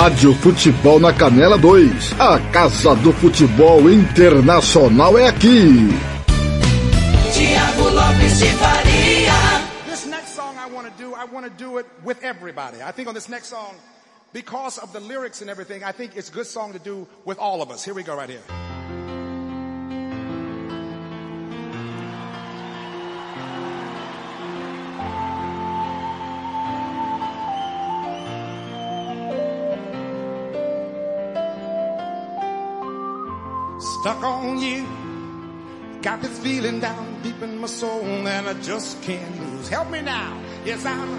Rádio Futebol na Canela 2. A Casa do Futebol Internacional é aqui. Tiago Lopes de Faria. This next song I want to do, I want to do it with everybody. I think on this next song, because of the lyrics and everything, I think it's a good song to do with all of us. Here we go right here. Stuck on you. Got this feeling down deep in my soul that I just can't lose. Help me now. Yes, I'm.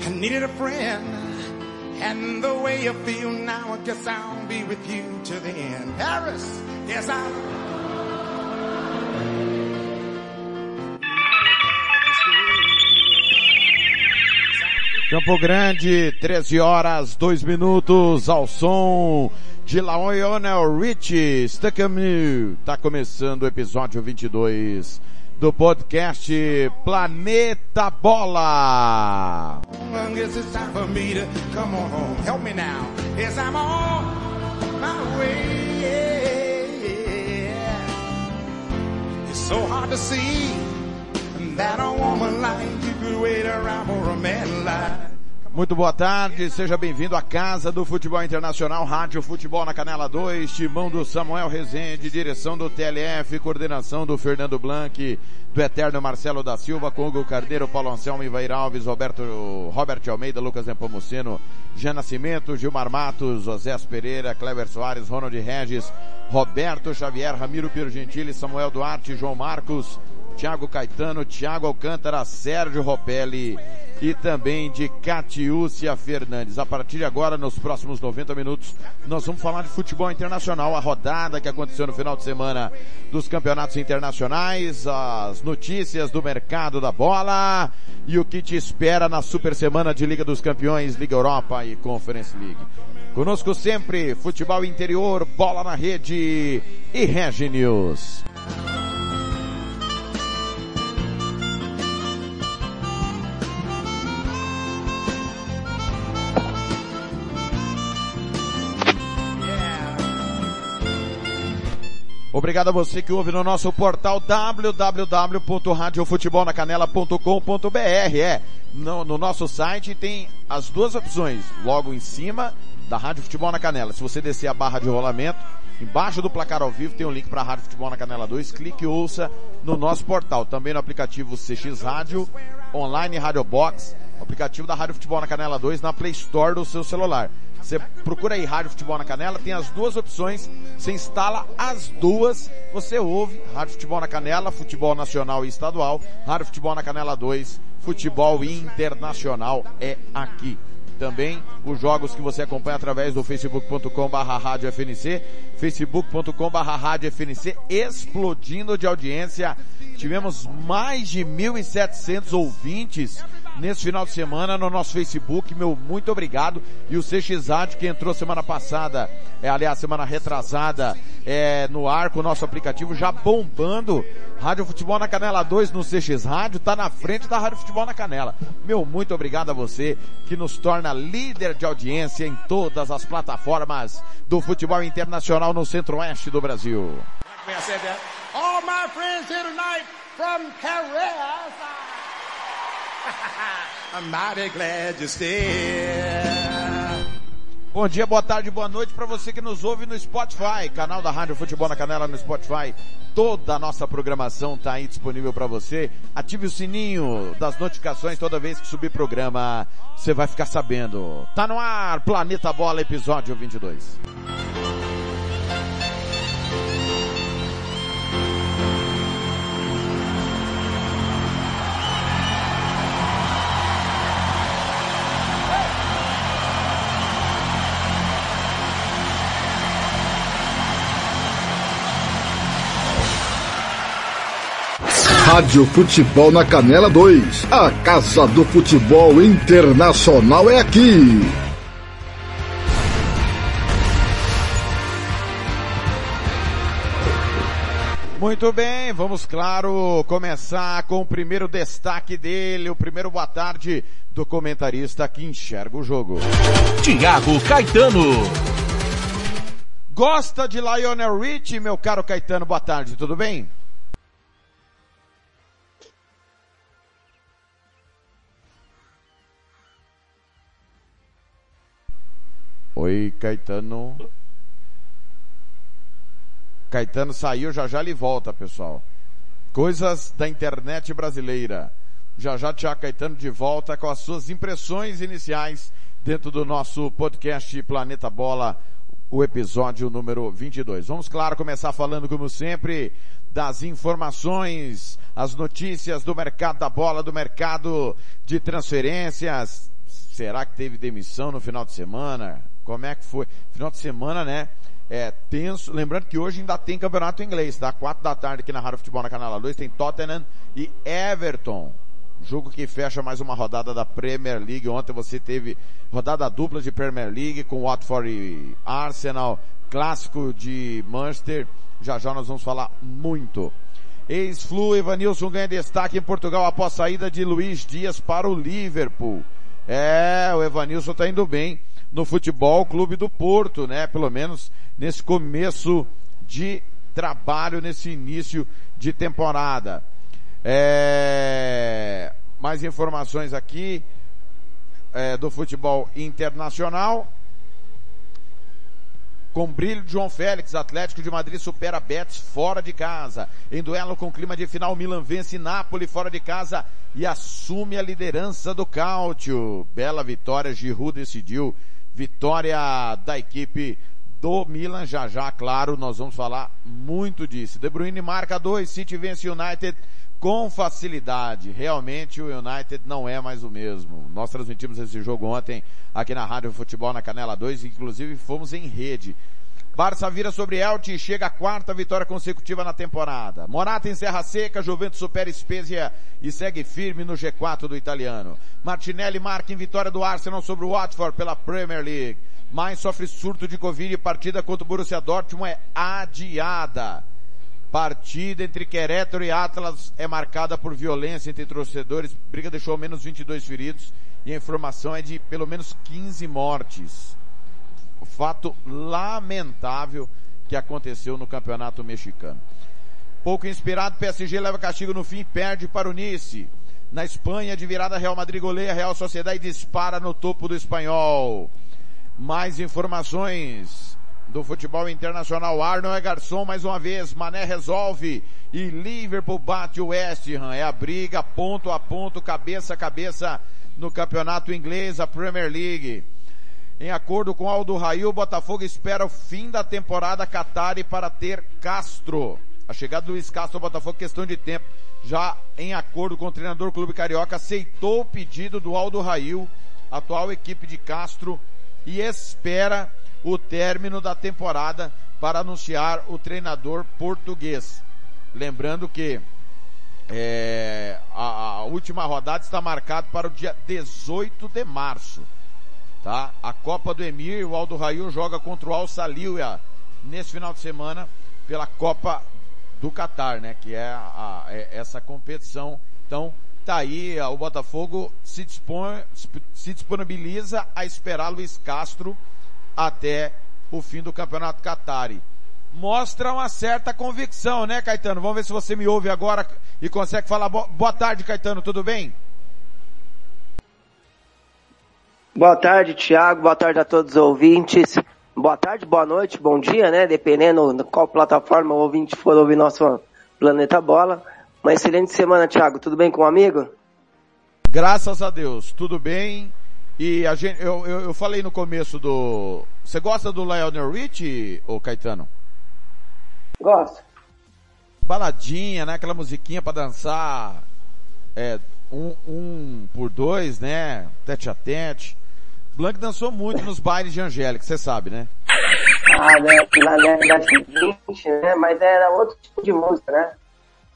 I needed a friend. And the way you feel now, I guess I'll be with you to the end. Harris, yes, I'm. Campo Grande, 13 horas, 2 minutos, ao som de Lionel Richie, Stuck on You. Tá começando o episódio 22 do podcast Planeta Bola. So hard to see Muito boa tarde, seja bem-vindo à Casa do Futebol Internacional, Rádio Futebol na Canela 2, timão do Samuel Rezende, direção do TLF, coordenação do Fernando Blanc, do Eterno Marcelo da Silva, Congo Carneiro, Paulo Anselmo, Ivair Alves, Roberto, Robert Almeida, Lucas Nepomuceno, Jean Nascimento, Gilmar Matos, José Pereira, Cleber Soares, Ronald Regis, Roberto Xavier, Ramiro Piro Gentili, Samuel Duarte, João Marcos, Thiago Caetano, Thiago Alcântara, Sérgio Ropelli e também de Catiúcia Fernandes. A partir de agora, nos próximos 90 minutos, nós vamos falar de futebol internacional, a rodada que aconteceu no final de semana dos campeonatos internacionais, as notícias do mercado da bola e o que te espera na super semana de Liga dos Campeões, Liga Europa e Conference League. Conosco sempre, futebol interior, bola na rede e Regi News. Obrigado a você que ouve no nosso portal www.radiofutebolnacanela.com.br. É, no, no, nosso site tem as duas opções, logo em cima da Rádio Futebol na Canela. Se você descer a barra de rolamento, embaixo do placar ao vivo tem um link para a Rádio Futebol na Canela 2, clique e ouça no nosso portal. Também no aplicativo CX Rádio, online Rádio Box, aplicativo da Rádio Futebol na Canela 2 na Play Store do seu celular. Você procura aí Rádio Futebol na Canela, tem as duas opções, você instala as duas, você ouve Rádio Futebol na Canela, Futebol Nacional e Estadual, Rádio Futebol na Canela 2, Futebol Internacional é aqui. Também os jogos que você acompanha através do facebook.com barra rádio FNC, facebook.com barra rádio FNC, explodindo de audiência. Tivemos mais de 1.700 ouvintes nesse final de semana no nosso Facebook. Meu muito obrigado. E o CX Rádio que entrou semana passada, é, aliás, semana retrasada, é, no ar com o nosso aplicativo já bombando. Rádio Futebol na Canela 2 no CX Rádio tá na frente da Rádio Futebol na Canela. Meu muito obrigado a você que nos torna líder de audiência em todas as plataformas do futebol internacional no centro-oeste do Brasil. Bom dia, boa tarde, boa noite para você que nos ouve no Spotify, canal da Rádio Futebol na Canela no Spotify. Toda a nossa programação está aí disponível para você. Ative o sininho das notificações toda vez que subir programa, você vai ficar sabendo. Tá no ar, Planeta Bola, episódio 22. Rádio Futebol na Canela 2. A Casa do Futebol Internacional é aqui. Muito bem, vamos, claro, começar com o primeiro destaque dele, o primeiro boa tarde do comentarista que enxerga o jogo. Tiago Caetano. Gosta de Lionel Rich, meu caro Caetano? Boa tarde, tudo bem? Oi, Caetano. Caetano saiu, já já ele volta, pessoal. Coisas da internet brasileira. Já já Tiago Caetano de volta com as suas impressões iniciais dentro do nosso podcast Planeta Bola, o episódio número 22. Vamos, claro, começar falando, como sempre, das informações, as notícias do mercado da bola, do mercado de transferências. Será que teve demissão no final de semana? Como é que foi? Final de semana, né? É tenso. Lembrando que hoje ainda tem campeonato inglês, tá? Quatro da tarde aqui na Rádio Futebol na Canal 2 tem Tottenham e Everton. Jogo que fecha mais uma rodada da Premier League. Ontem você teve rodada dupla de Premier League com Watford e Arsenal, clássico de Manchester. Já já nós vamos falar muito. Ex-Flu, Evanilson ganha destaque em Portugal após saída de Luiz Dias para o Liverpool. É, o Evanilson tá indo bem no Futebol Clube do Porto, né? Pelo menos nesse começo de trabalho, nesse início de temporada. É... Mais informações aqui é, do futebol internacional. Com brilho, João Félix, Atlético de Madrid supera Betis fora de casa. Em duelo com clima de final, Milan vence Napoli fora de casa e assume a liderança do Cáutio. Bela vitória, Giroud decidiu vitória da equipe do Milan. Já já, claro, nós vamos falar muito disso. De Bruyne marca dois, City vence United com facilidade. Realmente o United não é mais o mesmo. Nós transmitimos esse jogo ontem aqui na Rádio Futebol na Canela 2, inclusive fomos em rede. Barça vira sobre Elche e chega a quarta vitória consecutiva na temporada. Morata encerra seca, Juventus supera Spezia e segue firme no G4 do italiano. Martinelli marca em vitória do Arsenal sobre o Watford pela Premier League. Mais sofre surto de Covid e partida contra o Borussia Dortmund é adiada. Partida entre Querétaro e Atlas é marcada por violência entre torcedores. Briga deixou ao menos 22 feridos e a informação é de pelo menos 15 mortes fato lamentável que aconteceu no campeonato mexicano. Pouco inspirado, PSG leva castigo no fim perde para o Nice. Na Espanha, de virada, Real Madrid goleia Real Sociedade e dispara no topo do espanhol. Mais informações do futebol internacional. Arnold é garçom mais uma vez. Mané resolve. E Liverpool bate o West Ham. É a briga ponto a ponto, cabeça a cabeça no campeonato inglês, a Premier League. Em acordo com Aldo Rail, o Botafogo espera o fim da temporada Qatari para ter Castro. A chegada do Luiz Castro ao Botafogo questão de tempo. Já em acordo com o treinador Clube Carioca, aceitou o pedido do Aldo Rail, atual equipe de Castro, e espera o término da temporada para anunciar o treinador português. Lembrando que é, a, a última rodada está marcada para o dia 18 de março tá? A Copa do Emir, o Aldo Raio joga contra o Al Saliua nesse final de semana pela Copa do Catar, né? Que é, a, é essa competição. Então, tá aí, o Botafogo se, dispõe, se disponibiliza a esperar Luiz Castro até o fim do Campeonato Qatari. Mostra uma certa convicção, né, Caetano? Vamos ver se você me ouve agora e consegue falar. Boa tarde, Caetano, tudo bem? Boa tarde, Thiago. Boa tarde a todos os ouvintes. Boa tarde, boa noite, bom dia, né? Dependendo de qual plataforma o ouvinte for ouvir nosso Planeta Bola. Uma excelente semana, Thiago. Tudo bem com o amigo? Graças a Deus, tudo bem. E a gente, eu, eu, eu falei no começo do. Você gosta do Lionel Rich, ô Caetano? Gosto. Baladinha, né? Aquela musiquinha pra dançar. É, um, um por dois, né? Tete a tete. Blanc dançou muito nos bailes de Angélica, você sabe, né? Ah, né? Na década seguinte, né? Mas era outro tipo de música, né?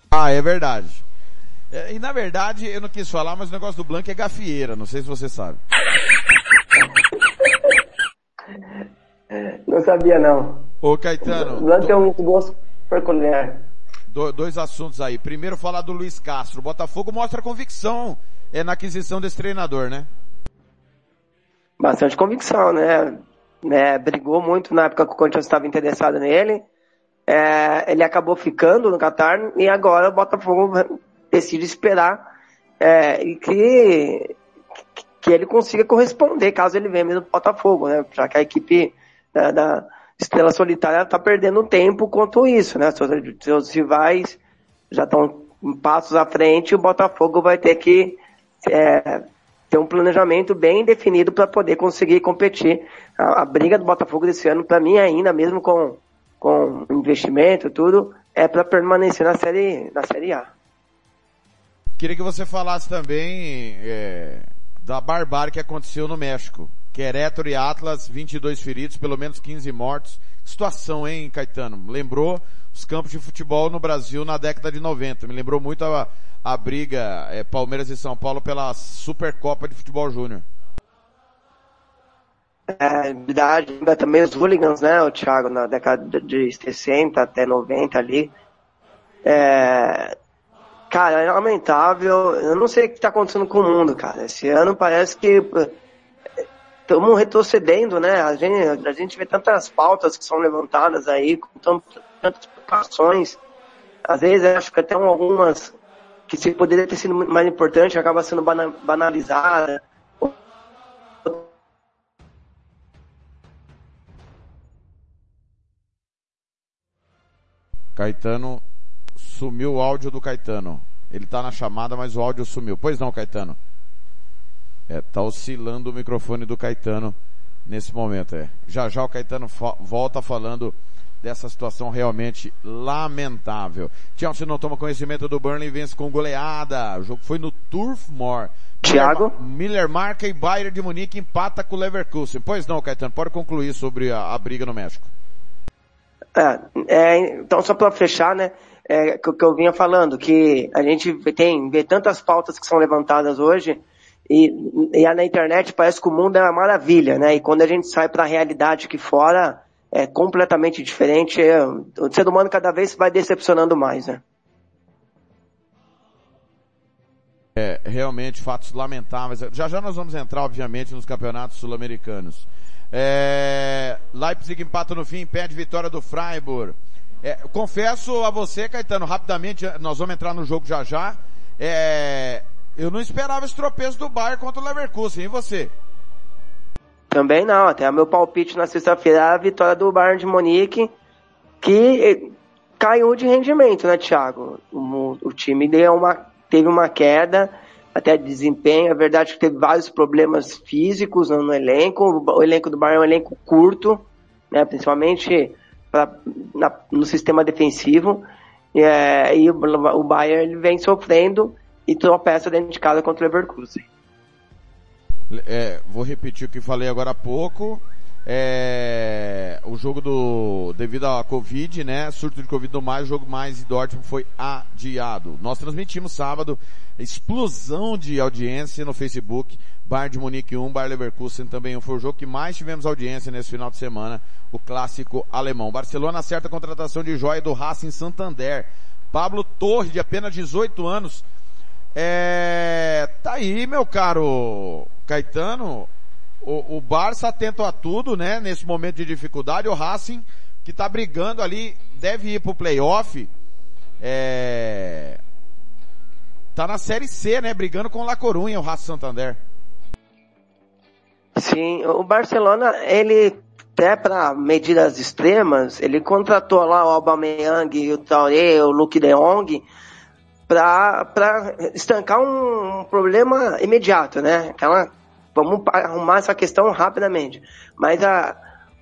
Ah, é verdade. É, e na verdade, eu não quis falar, mas o negócio do Blanc é gafieira, não sei se você sabe. Não sabia não. Ô Caetano. O Blanc tem um gosto peculiar. do- dois assuntos aí. Primeiro falar do Luiz Castro. O Botafogo mostra convicção é, na aquisição desse treinador, né? Bastante convicção, né? né? Brigou muito na época que o Corinthians estava interessado nele. É, ele acabou ficando no Qatar e agora o Botafogo decide esperar é, e que, que ele consiga corresponder caso ele venha mesmo Botafogo, né? Já que a equipe da, da Estrela Solitária está perdendo tempo quanto isso, né? Seus, seus rivais já estão passos à frente e o Botafogo vai ter que é, ter um planejamento bem definido para poder conseguir competir. A, a briga do Botafogo desse ano, para mim ainda, mesmo com, com investimento tudo, é para permanecer na série, na série A. Queria que você falasse também é, da barbárie que aconteceu no México. Querétaro e Atlas, 22 feridos, pelo menos 15 mortos. Situação, hein, Caetano? Lembrou os campos de futebol no Brasil na década de 90. Me lembrou muito a, a briga é, Palmeiras e São Paulo pela Supercopa de Futebol Júnior. É, verdade, ainda também os hooligans, né, o Thiago, na década de 60 até 90 ali. É, cara, é lamentável. Eu não sei o que está acontecendo com o mundo, cara. Esse ano parece que estamos retrocedendo, né? A gente, a gente vê tantas pautas que são levantadas aí, com tantas preocupações. Às vezes acho que até algumas que se poderia ter sido mais importante acaba sendo bana- banalizada. Caetano, sumiu o áudio do Caetano. Ele tá na chamada, mas o áudio sumiu. Pois não, Caetano? É, tá oscilando o microfone do Caetano nesse momento, é. Já já o Caetano volta falando dessa situação realmente lamentável. Chelsea não toma conhecimento do Burnley e vence com goleada. O jogo foi no Turf Moor. Thiago? Miller, marca e Bayern de Munique empata com o Leverkusen. Pois não, Caetano, pode concluir sobre a, a briga no México. É, é, então só para fechar, né, é, que, o que eu vinha falando, que a gente tem, vê tantas pautas que são levantadas hoje, e, e na internet parece que o mundo é uma maravilha, né, e quando a gente sai para a realidade aqui fora, é completamente diferente, é, o ser humano cada vez vai decepcionando mais, né. É, realmente fatos lamentáveis. Já já nós vamos entrar, obviamente, nos campeonatos sul-americanos. É, Leipzig empata no fim, perde vitória do Freiburg. É, confesso a você, Caetano, rapidamente, nós vamos entrar no jogo já já. É, eu não esperava esse tropeço do Bayern contra o Leverkusen, e você? Também não, até o meu palpite na sexta-feira é a vitória do Bayern de Munique, que eh, caiu de rendimento, né, Thiago? O, o time deu uma, teve uma queda, até de desempenho, é verdade que teve vários problemas físicos no, no elenco, o, elenco do Bayern é um elenco curto, né, principalmente pra, na- no sistema defensivo, é, e o, o Bayern ele vem sofrendo e tropeça dentro de casa contra o Leverkusen. É, vou repetir o que falei agora há pouco. É, o jogo do, devido à Covid, né, surto de Covid no mais, o jogo mais de Dortmund foi adiado. Nós transmitimos sábado, explosão de audiência no Facebook, Bayern de Munique 1, Bayern Leverkusen também 1. Foi o jogo que mais tivemos audiência nesse final de semana, o clássico alemão. Barcelona acerta a contratação de joia do Racing Santander. Pablo Torre, de apenas 18 anos, é, tá aí, meu caro Caetano, o, o Barça atento a tudo, né, nesse momento de dificuldade, o Racing, que tá brigando ali, deve ir pro playoff, é, tá na Série C, né, brigando com o La Coruña, o Racing Santander. Sim, o Barcelona, ele até para medidas extremas, ele contratou lá o Aubameyang, o Traoré, o Luke de Jong para estancar um, problema imediato, né? Aquela, vamos arrumar essa questão rapidamente. Mas a,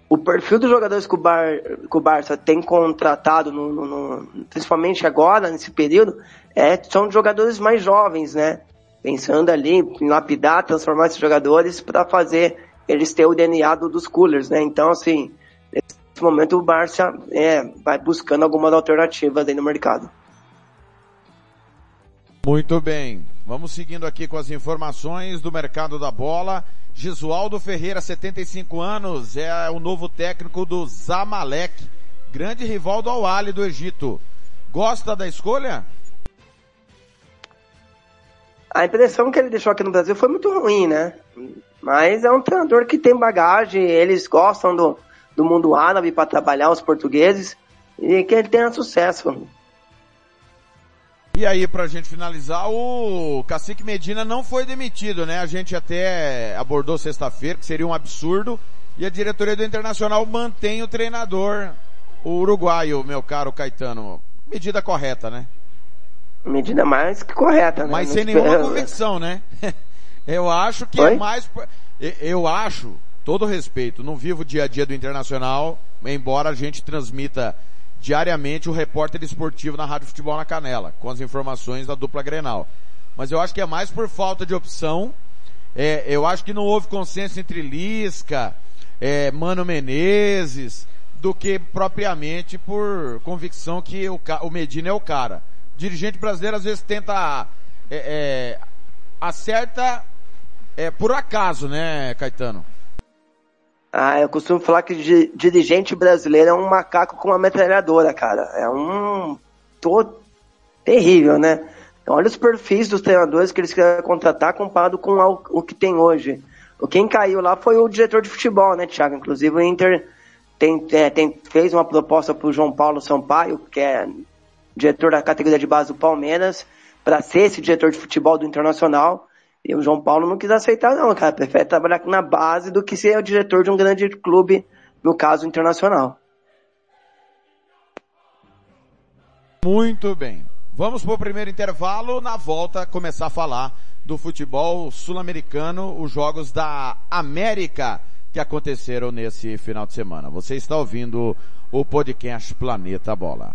o perfil dos jogadores que o, Bar, que o Barça tem contratado, no, no, no, principalmente agora, nesse período, é, são jogadores mais jovens, né? Pensando ali em lapidar, transformar esses jogadores para fazer eles ter o DNA do, dos coolers, né? Então, assim, nesse momento o Barça é, vai buscando algumas alternativas aí no mercado. Muito bem. Vamos seguindo aqui com as informações do mercado da bola. Gisualdo Ferreira, 75 anos, é o novo técnico do Zamalek, grande rival do Al do Egito. Gosta da escolha? A impressão que ele deixou aqui no Brasil foi muito ruim, né? Mas é um treinador que tem bagagem, eles gostam do, do mundo árabe para trabalhar, os portugueses, e que ele tenha sucesso. E aí, pra gente finalizar, o Cacique Medina não foi demitido, né? A gente até abordou sexta-feira, que seria um absurdo, e a diretoria do Internacional mantém o treinador, o uruguaio, meu caro Caetano. Medida correta, né? Medida mais que correta, né? Mas sem nenhuma convicção, né? Eu acho que é Oi? é mais, eu acho, todo respeito, não vivo o dia a dia do Internacional, embora a gente transmita diariamente o repórter esportivo na Rádio Futebol na Canela, com as informações da dupla Grenal. Mas eu acho que é mais por falta de opção, é, eu acho que não houve consenso entre Lisca, é, Mano Menezes, do que propriamente por convicção que o, o Medina é o cara. Dirigente brasileiro às vezes tenta, é, é, acerta é, por acaso, né, Caetano? Ah, eu costumo falar que dirigente brasileiro é um macaco com uma metralhadora, cara. É um. Tô terrível, né? Então, olha os perfis dos treinadores que eles querem contratar comparado com o que tem hoje. Quem caiu lá foi o diretor de futebol, né, Thiago? Inclusive o Inter tem, é, tem, fez uma proposta para o João Paulo Sampaio, que é diretor da categoria de base do Palmeiras, para ser esse diretor de futebol do Internacional. E o João Paulo não quis aceitar não, cara. Prefere trabalhar na base do que ser o diretor de um grande clube, no caso internacional. Muito bem. Vamos para o primeiro intervalo. Na volta, começar a falar do futebol sul-americano, os jogos da América que aconteceram nesse final de semana. Você está ouvindo o podcast Planeta Bola.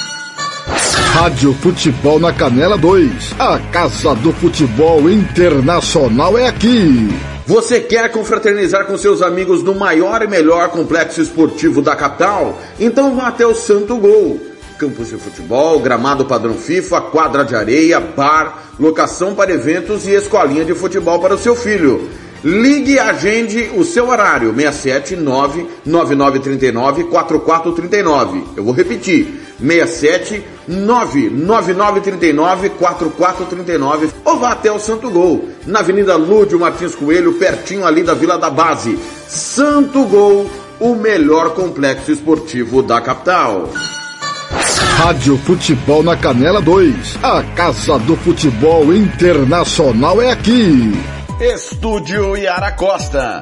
Rádio Futebol na Canela 2. A Casa do Futebol Internacional é aqui. Você quer confraternizar com seus amigos no maior e melhor complexo esportivo da capital? Então vá até o Santo Gol. Campos de futebol, gramado padrão FIFA, quadra de areia, bar, locação para eventos e escolinha de futebol para o seu filho. Ligue e agende o seu horário, 679 9939 4439. Eu vou repetir, 67 99939 4439 ou vá até o Santo Gol, na Avenida Lúdio Martins Coelho, pertinho ali da Vila da Base. Santo Gol, o melhor complexo esportivo da capital. Rádio Futebol na Canela 2. A Casa do Futebol Internacional é aqui. Estúdio Yara Costa.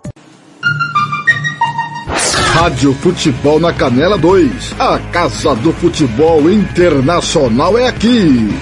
Rádio Futebol na Canela 2. A Casa do Futebol Internacional é aqui.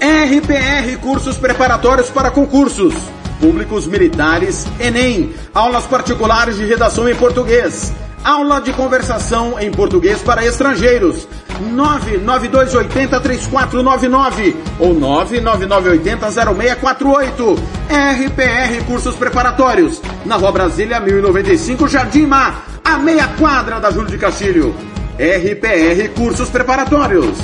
RPR Cursos Preparatórios para Concursos. Públicos Militares, Enem. Aulas particulares de redação em português. Aula de conversação em português para estrangeiros. 992803499 ou 999800648. RPR Cursos Preparatórios. Na Rua Brasília 1095, Jardim Mar a meia quadra da Júlio de Castilho. RPR Cursos Preparatórios.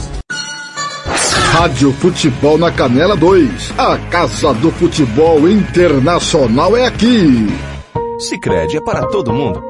Rádio Futebol na Canela 2. A Casa do Futebol Internacional é aqui. Sicredi é para todo mundo.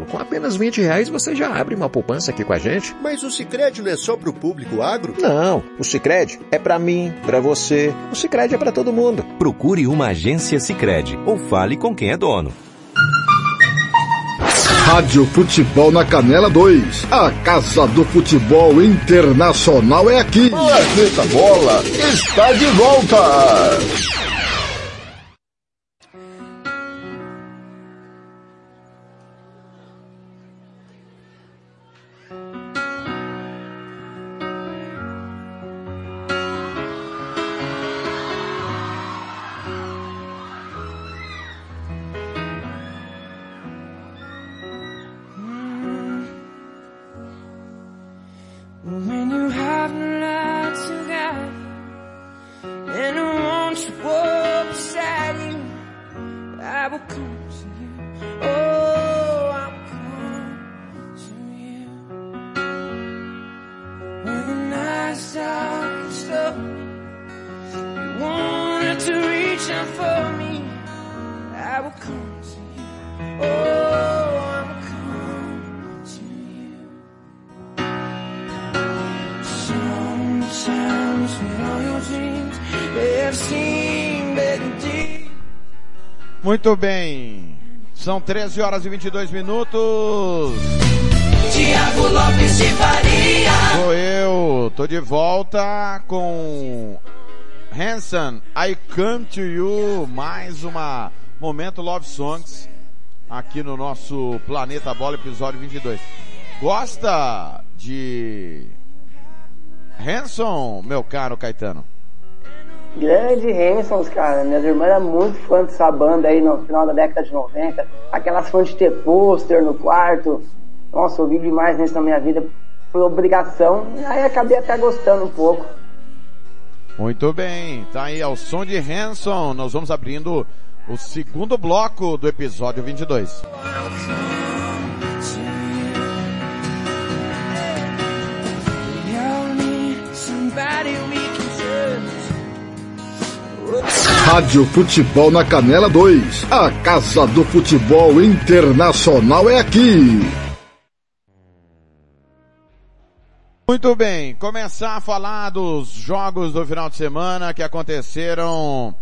Com apenas 20 reais você já abre uma poupança aqui com a gente. Mas o Sicredi não é só pro público agro? Não, o Sicredi é para mim, para você. O Sicredi é para todo mundo. Procure uma agência Sicredi ou fale com quem é dono. Rádio Futebol na Canela 2. A Casa do Futebol Internacional é aqui. Planeta Bola está de volta. Muito bem. São 13 horas e 22 minutos. Tiago Lopes de Faria. Sou eu. Tô de volta com Hanson, I Come to You. Mais uma Momento Love Songs aqui no nosso Planeta Bola, episódio 22. Gosta de Hanson, meu caro Caetano? Grande Hansons, cara. Minhas irmãs eram muito fãs dessa banda aí no final da década de 90. Aquelas fãs de ter pôster no quarto. Nossa, ouvi demais nisso na minha vida. Foi obrigação. Aí acabei até gostando um pouco. Muito bem, tá aí ao som de Hanson. Nós vamos abrindo o segundo bloco do episódio 22. Rádio Futebol na Canela 2. A Casa do Futebol Internacional é aqui. Muito bem, começar a falar dos jogos do final de semana que aconteceram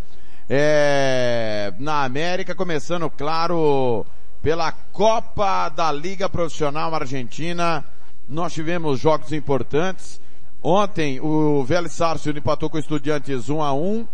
é, na América, começando, claro, pela Copa da Liga Profissional Argentina. Nós tivemos jogos importantes. Ontem o Vélez Sarsfield empatou com o Estudiantes 1 a 1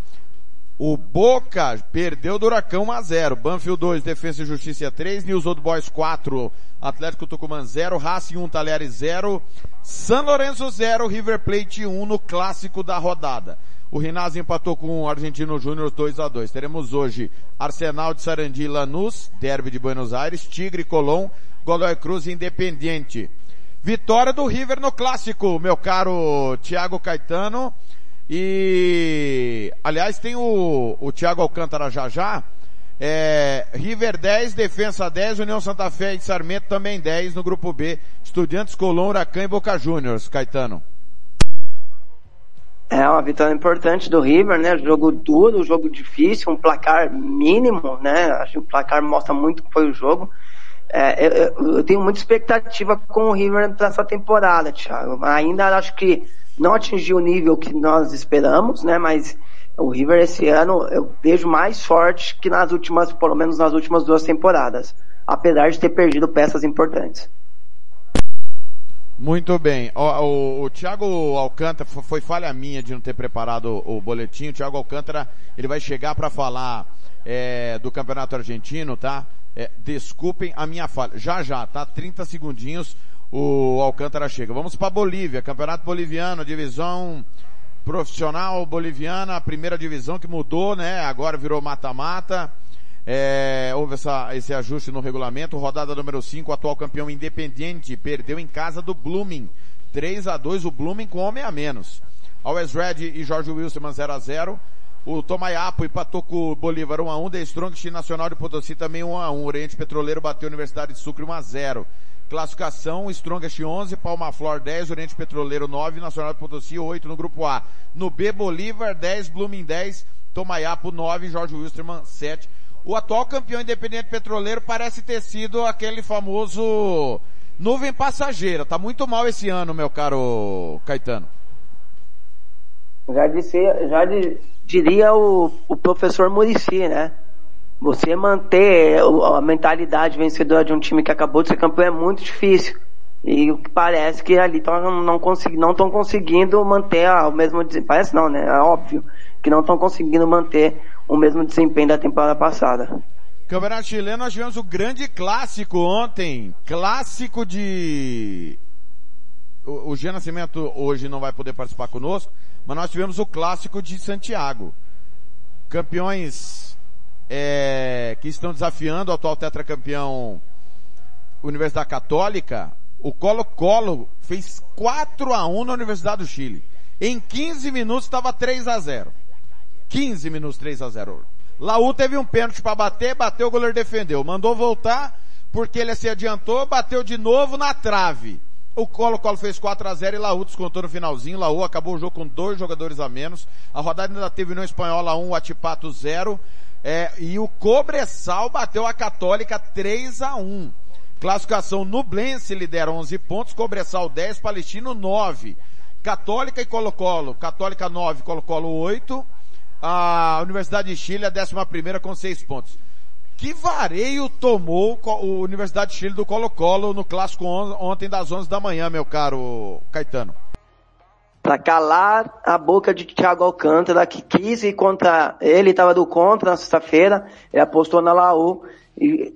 o Boca perdeu do Huracão 1 a 0 Banfield 2, Defesa e Justiça 3, News Old Boys 4, Atlético Tucumã 0, Racing 1, Talheres 0, San Lorenzo 0, River Plate 1 no clássico da rodada. O Rinazzi empatou com o Argentino Júnior 2 a 2 Teremos hoje Arsenal de Sarandi e Lanús, Derby de Buenos Aires, Tigre, Colón, Godoy Cruz e Independiente. Vitória do River no clássico, meu caro Thiago Caetano. E, aliás, tem o, o Thiago Alcântara já já. É, River 10, Defensa 10, União Santa Fé e Sarmento também 10 no grupo B. Estudiantes, Colom, Huracan e Boca Juniors, Caetano. É uma vitória importante do River, né? Jogo duro, jogo difícil, um placar mínimo, né? Acho que o placar mostra muito que foi o jogo. É, eu, eu, tenho muita expectativa com o River nessa temporada, Thiago. Ainda acho que não atingiu o nível que nós esperamos, né? Mas o River esse ano eu vejo mais forte que nas últimas, pelo menos nas últimas duas temporadas. Apesar de ter perdido peças importantes. Muito bem. O, o, o Thiago Alcântara, foi falha minha de não ter preparado o, o boletim. O Thiago Alcântara, ele vai chegar para falar é, do Campeonato Argentino, tá? É, desculpem a minha falha. Já já, tá? 30 segundinhos o Alcântara chega. Vamos para Bolívia, Campeonato Boliviano, divisão profissional boliviana, a primeira divisão que mudou, né? Agora virou mata-mata. É, houve essa, esse ajuste no regulamento. Rodada número 5, atual campeão Independiente perdeu em casa do Blooming. 3 a 2 o Blooming com homem a menos. Always Red e Jorge Wilson 0 a 0 o Tomayapo empatou com o Bolívar 1x1, The Strongest Nacional de Potosí também 1x1. Oriente Petroleiro bateu a Universidade de Sucre 1x0. Classificação, Strongest 11, Palma Flor 10, Oriente Petroleiro 9, Nacional de Potosí 8 no grupo A. No B, Bolívar 10, Blooming 10, Tomayapo 9, Jorge Wilstermann 7. O atual campeão independente petroleiro parece ter sido aquele famoso nuvem passageira. Tá muito mal esse ano, meu caro Caetano. Já disse, já de, diria o, o professor Murici, né? Você manter a mentalidade vencedora de um time que acabou de ser campeão é muito difícil. E o que parece que ali tão, não estão conseguindo manter o mesmo desempenho. Parece não, né? É óbvio que não estão conseguindo manter o mesmo desempenho da temporada passada. Campeonato chileno, nós tivemos o grande clássico ontem. Clássico de. O, o Nascimento hoje não vai poder participar conosco, mas nós tivemos o clássico de Santiago. Campeões é, que estão desafiando o atual tetracampeão Universidade Católica, o Colo-Colo fez 4 a 1 na Universidade do Chile. Em 15 minutos estava 3 a 0. 15 minutos 3 a 0. Laú teve um pênalti para bater, bateu, o goleiro defendeu. Mandou voltar, porque ele se adiantou, bateu de novo na trave. O Colo-Colo fez 4 a 0 e Laú descontou no finalzinho. Laú acabou o jogo com dois jogadores a menos. A rodada ainda teve no Espanhola 1, o Atipato 0. É, e o Cobressal bateu a Católica 3 a 1. Classificação Nublense lidera 11 pontos, Cobressal 10, Palestino 9. Católica e Colo-Colo. Católica 9, Colo-Colo 8. A Universidade de Chile a 11 com 6 pontos. Que vareio tomou o Universidade de Chile do Colo-Colo no clássico ontem das 11 da manhã, meu caro Caetano? Para calar a boca de Thiago Alcântara, que quis ir contra ele, estava do contra na sexta-feira, ele apostou na Laú. E,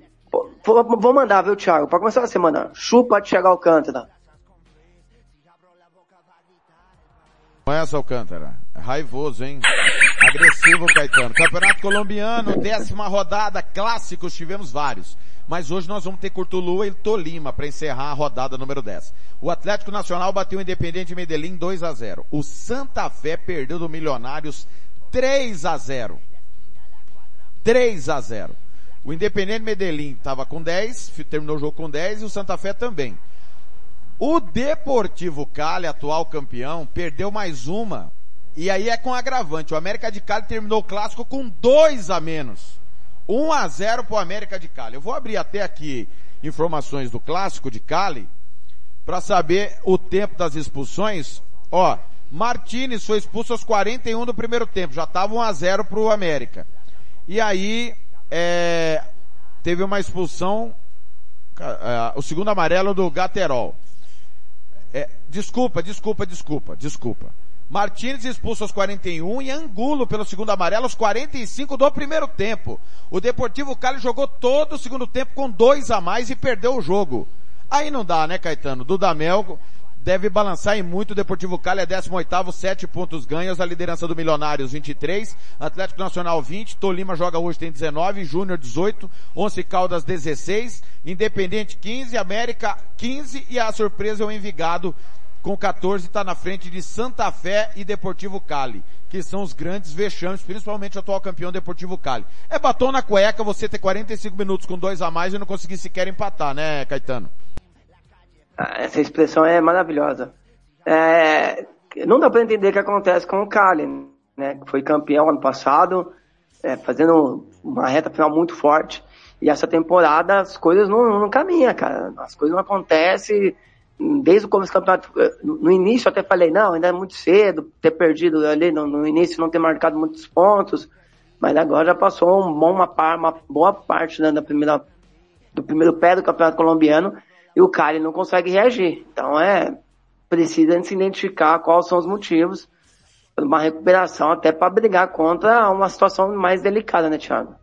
vou mandar, viu, Thiago? Para começar a semana, chupa Thiago Alcântara. Alcântara? É raivoso, hein? Agressivo, Caetano. Campeonato Colombiano, décima rodada, clássicos, tivemos vários. Mas hoje nós vamos ter Curtulua e Tolima para encerrar a rodada número 10. O Atlético Nacional bateu o Independente Medellín 2 a 0. O Santa Fé perdeu do Milionários 3 a 0. 3 a 0. O Independente Medellín estava com 10, terminou o jogo com 10 e o Santa Fé também. O Deportivo Cali, atual campeão, perdeu mais uma. E aí é com agravante. O América de Cali terminou o clássico com dois a menos. 1 a 0 para o América de Cali. Eu vou abrir até aqui informações do clássico de Cali para saber o tempo das expulsões. Ó, Martinez foi expulso aos 41 do primeiro tempo. Já estava 1 a 0 para o América. E aí é, teve uma expulsão, é, o segundo amarelo do Gaterol. É, desculpa, desculpa, desculpa, desculpa. Martins expulso aos 41 e Angulo pelo segundo amarelo aos 45 do primeiro tempo. O Deportivo Cali jogou todo o segundo tempo com dois a mais e perdeu o jogo. Aí não dá, né, Caetano? Dudamel deve balançar em muito. O Deportivo Cali é 18º, 7 pontos ganhos. A liderança do Milionários 23, Atlético Nacional 20, Tolima joga hoje tem 19, Júnior 18, Once Caldas 16, Independente 15, América 15 e a surpresa é o Envigado com 14 está na frente de Santa Fé e Deportivo Cali, que são os grandes vexames, principalmente o atual campeão Deportivo Cali. É batom na cueca você ter 45 minutos com dois a mais e não conseguir sequer empatar, né, Caetano? Ah, Essa expressão é maravilhosa. É, não dá para entender o que acontece com o Cali, né? Que foi campeão ano passado, é, fazendo uma reta final muito forte. E essa temporada as coisas não, não caminham, cara. As coisas não acontecem. Desde o começo do campeonato, no início até falei, não, ainda é muito cedo ter perdido ali no, no início, não ter marcado muitos pontos. Mas agora já passou um bom, uma, uma boa parte né, da primeira, do primeiro pé do campeonato colombiano e o Cali não consegue reagir. Então é precisa se identificar quais são os motivos uma recuperação até para brigar contra uma situação mais delicada, né, Thiago?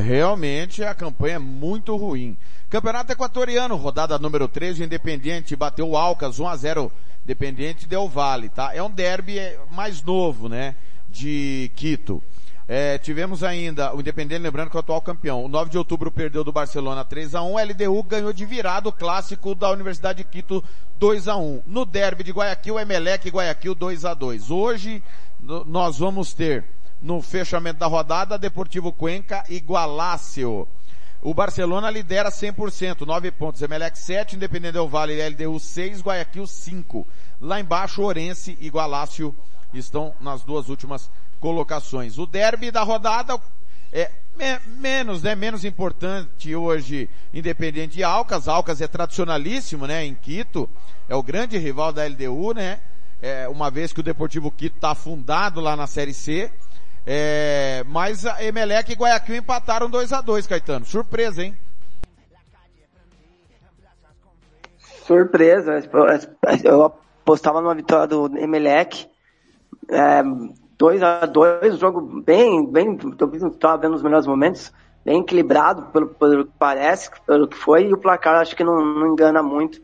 Realmente a campanha é muito ruim. Campeonato Equatoriano, rodada número 13, o Independiente bateu o Alcas 1 a 0 Independiente deu Vale, tá? É um derby é, mais novo, né? De Quito. É, tivemos ainda o Independente, lembrando que é o atual campeão. O 9 de outubro perdeu do Barcelona 3 a 1 O LDU ganhou de virada o clássico da Universidade de Quito 2 a 1 No derby de Guayaquil, Emelec e Guayaquil 2 a 2 Hoje nós vamos ter no fechamento da rodada Deportivo Cuenca e Gualácio. O Barcelona lidera 100%, 9 pontos. Emelec 7, Independente Del Vale e LDU 6, Guayaquil 5. Lá embaixo, Orense e Gualácio estão nas duas últimas colocações. O derby da rodada é me- menos, né? Menos importante hoje, Independente e Alcas. Alcas é tradicionalíssimo, né? Em Quito. É o grande rival da LDU, né? É, uma vez que o Deportivo Quito está afundado lá na Série C. É, mas a Emelec e Guayaquil empataram 2 a 2 Caetano. Surpresa, hein? Surpresa, eu apostava numa vitória do Emelec, é, 2 a 2 jogo bem, bem, estava vendo os melhores momentos, bem equilibrado pelo, pelo que parece, pelo que foi, e o placar acho que não, não engana muito.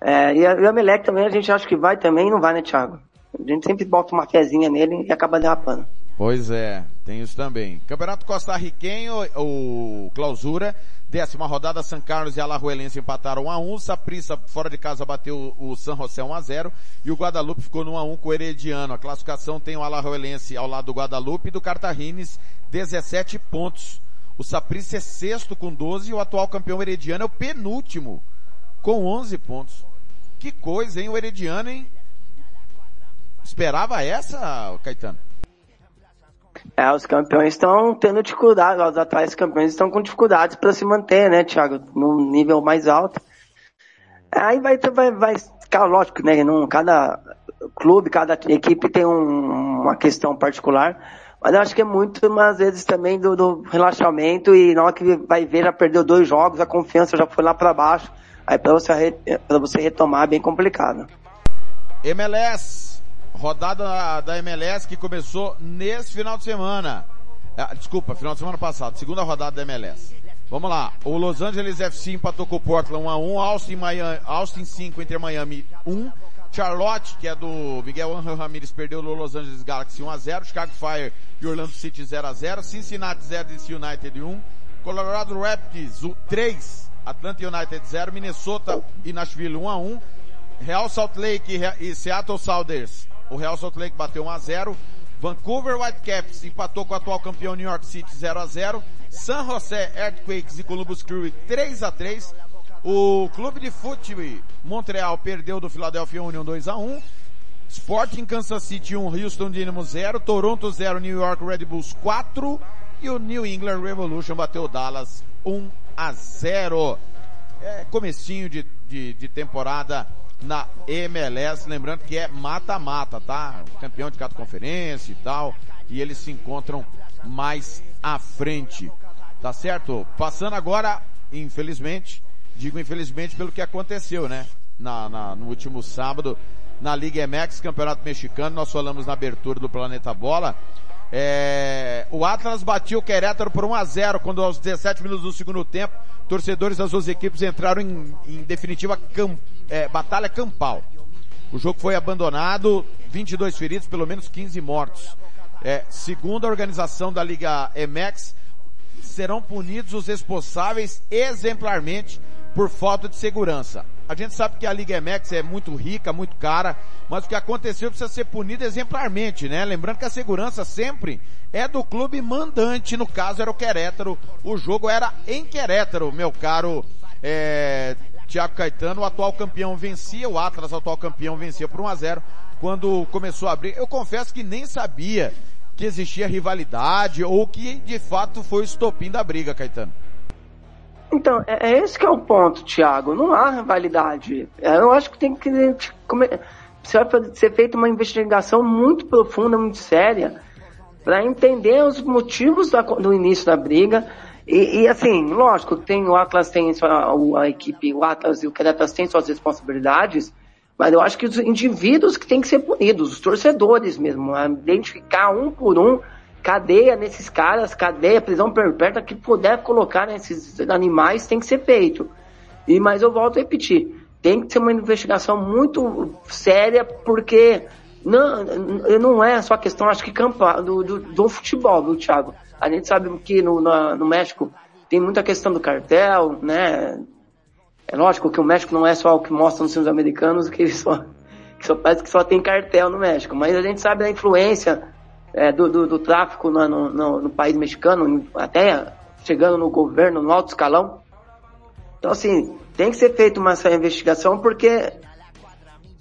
É, e, a, e o Emelec também a gente acha que vai também e não vai, né, Thiago? A gente sempre bota uma fezinha nele e acaba derrapando. Pois é, tem isso também. Campeonato Costarriquenho, o clausura, décima rodada, São Carlos e Alajuelense empataram 1 a 1 Saprissa fora de casa bateu o San José 1 a 0 e o Guadalupe ficou no 1 a 1 com o Herediano. A classificação tem o Alajuelense ao lado do Guadalupe e do Cartagines 17 pontos. O Saprissa é sexto com 12 e o atual campeão Herediano é o penúltimo com 11 pontos. Que coisa, hein, o Herediano, hein? Esperava essa, Caetano? É, os campeões estão tendo dificuldade, os atuais campeões estão com dificuldades para se manter, né, Thiago, num nível mais alto. Aí vai, vai, vai ficar lógico, né, num, cada clube, cada equipe tem um, uma questão particular, mas eu acho que é muito, às vezes, também do, do relaxamento e na hora que vai ver, já perdeu dois jogos, a confiança já foi lá para baixo, aí para você, pra você retomar é bem complicado. MLS, rodada da MLS que começou nesse final de semana. Ah, desculpa, final de semana passado, segunda rodada da MLS. Vamos lá, o Los Angeles FC empatou com o Portland 1x1, Austin, Miami, Austin 5 entre Miami 1, Charlotte, que é do Miguel Angel Ramirez, perdeu no Los Angeles Galaxy 1x0, Chicago Fire e Orlando City 0x0, Cincinnati 0 DC United 1, Colorado Rapids 3, Atlanta United 0, Minnesota e Nashville 1x1, Real Salt Lake e Seattle Sounders. O Real Salt Lake bateu 1 a 0. Vancouver Whitecaps empatou com o atual campeão New York City 0 a 0. San José Earthquakes e Columbus Crew 3 a 3. O Clube de Futebol Montreal perdeu do Philadelphia Union 2 a 1. Sporting Kansas City 1, Houston Dynamo 0, Toronto 0, New York Red Bulls 4 e o New England Revolution bateu Dallas 1 a 0. É comecinho de, de, de temporada na MLS, lembrando que é mata-mata, tá? Campeão de cada conferência e tal, e eles se encontram mais à frente, tá certo? Passando agora, infelizmente, digo infelizmente pelo que aconteceu, né? Na, na- no último sábado, na Liga MX, Campeonato Mexicano, nós falamos na abertura do Planeta Bola, É, o Atlas batia o Querétaro por 1 a 0 quando aos 17 minutos do segundo tempo, torcedores das duas equipes entraram em, em definitiva camp, é, batalha campal. O jogo foi abandonado, 22 feridos, pelo menos 15 mortos. É, segundo a organização da Liga MX, serão punidos os responsáveis exemplarmente por falta de segurança. A gente sabe que a Liga MX é muito rica, muito cara, mas o que aconteceu precisa ser punido exemplarmente, né? Lembrando que a segurança sempre é do clube mandante, no caso era o Querétaro. O jogo era em Querétaro, meu caro é, Tiago Caetano, o atual campeão vencia, o Atlas, o atual campeão vencia por 1 a 0 quando começou a abrir. Eu confesso que nem sabia que existia rivalidade ou que de fato foi o estopim da briga, Caetano. Então, é, é esse que é o ponto, Thiago. Não há rivalidade. É, eu acho que tem que ser feita uma investigação muito profunda, muito séria, para entender os motivos da, do início da briga. E, e, assim, lógico, tem, o Atlas tem sua, a equipe, o Atlas e o Querétaro têm suas responsabilidades, mas eu acho que os indivíduos que têm que ser punidos, os torcedores mesmo, identificar um por um cadeia nesses caras, cadeia, prisão perpétua, que puder colocar nesses animais tem que ser feito. E mas eu volto a repetir, tem que ser uma investigação muito séria, porque não, não é só questão, acho que do, do, do futebol, do Thiago. A gente sabe que no, no, México tem muita questão do cartel, né? É lógico que o México não é só o que mostra nos filmes americanos, que só, que só parece que só tem cartel no México, mas a gente sabe da influência é, do, do, do, tráfico no, no, no, país mexicano, até chegando no governo, no alto escalão. Então, assim, tem que ser feita uma essa investigação porque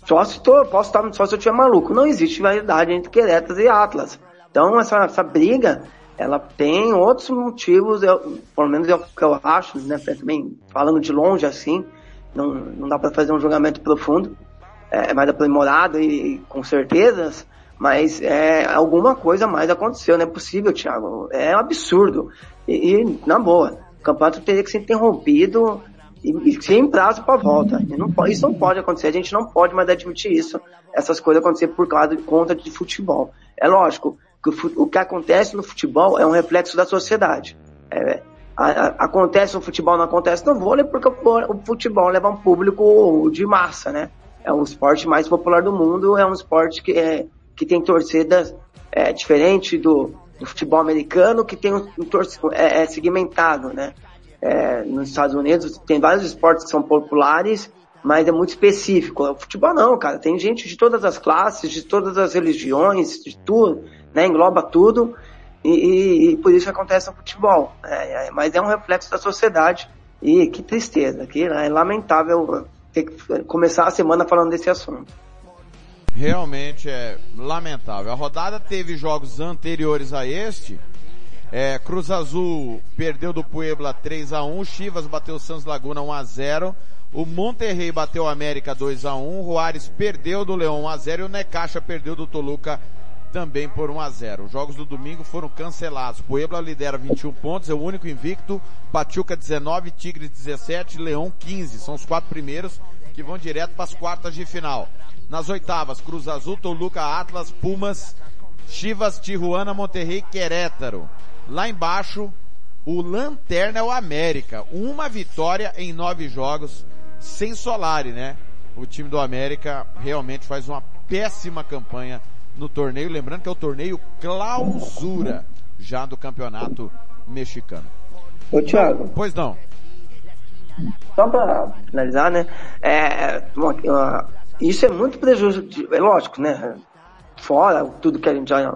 só se tô, posso estar só se eu estiver maluco. Não existe rivalidade entre Queretas e Atlas. Então, essa, essa briga, ela tem outros motivos, eu, pelo menos é o que eu acho, né? Também falando de longe assim, não, não dá para fazer um julgamento profundo, é, é mais aprimorado e, e com certezas, mas é, alguma coisa mais aconteceu, não é possível, Thiago. É um absurdo. E, e na boa, o campeonato teria que ser interrompido e, e sem prazo para volta. Não isso não pode acontecer, a gente não pode mais admitir isso, essas coisas acontecer por causa de conta de futebol. É lógico que o, o que acontece no futebol é um reflexo da sociedade. É, a, a, acontece no futebol, não acontece no vôlei, porque o, o futebol leva um público de massa, né? É o esporte mais popular do mundo, é um esporte que é, que tem torcidas é, diferente do, do, futebol americano, que tem um, um é, é, segmentado, né? É, nos Estados Unidos tem vários esportes que são populares, mas é muito específico. O futebol não, cara. Tem gente de todas as classes, de todas as religiões, de tudo, né? Engloba tudo. E, e, e por isso acontece no futebol. É, é, mas é um reflexo da sociedade. E que tristeza, que é lamentável ter que começar a semana falando desse assunto. Realmente é lamentável. A rodada teve jogos anteriores a este. É, Cruz Azul perdeu do Puebla 3 a 1 Chivas bateu o Santos Laguna 1 a 0 o Monterrey bateu o América 2 a 1 o Juárez perdeu do Leão 1 a 0 e o Necaxa perdeu do Toluca também por 1 a 0 Os jogos do domingo foram cancelados. Puebla lidera 21 pontos, é o único invicto. Pachuca 19, Tigres 17, Leão 15. São os quatro primeiros que vão direto para as quartas de final. Nas oitavas, Cruz Azul, Toluca, Atlas, Pumas, Chivas, Tijuana, Monterrey, Querétaro. Lá embaixo, o Lanterna é o América. Uma vitória em nove jogos, sem Solari, né? O time do América realmente faz uma péssima campanha no torneio. Lembrando que é o torneio clausura já do campeonato mexicano. Ô, Thiago. Pois não. Só para finalizar, né? É, uma, uma, isso é muito prejudicial, é lógico, né? Fora tudo que a gente já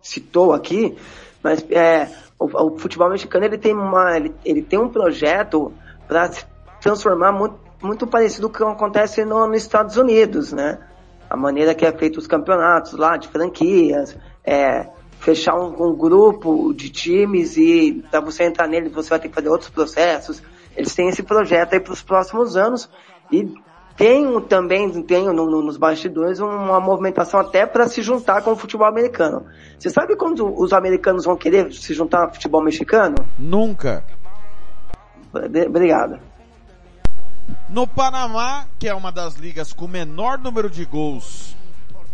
citou aqui, mas é, o, o futebol mexicano ele tem, uma, ele, ele tem um projeto para se transformar muito, muito parecido com o que acontece no, nos Estados Unidos, né? A maneira que é feito os campeonatos lá, de franquias, é, fechar um, um grupo de times e para você entrar nele você vai ter que fazer outros processos. Eles têm esse projeto aí para os próximos anos e tem também, tem no, no, nos bastidores uma movimentação até para se juntar com o futebol americano. Você sabe quando os americanos vão querer se juntar ao futebol mexicano? Nunca. Obrigado. No Panamá, que é uma das ligas com menor número de gols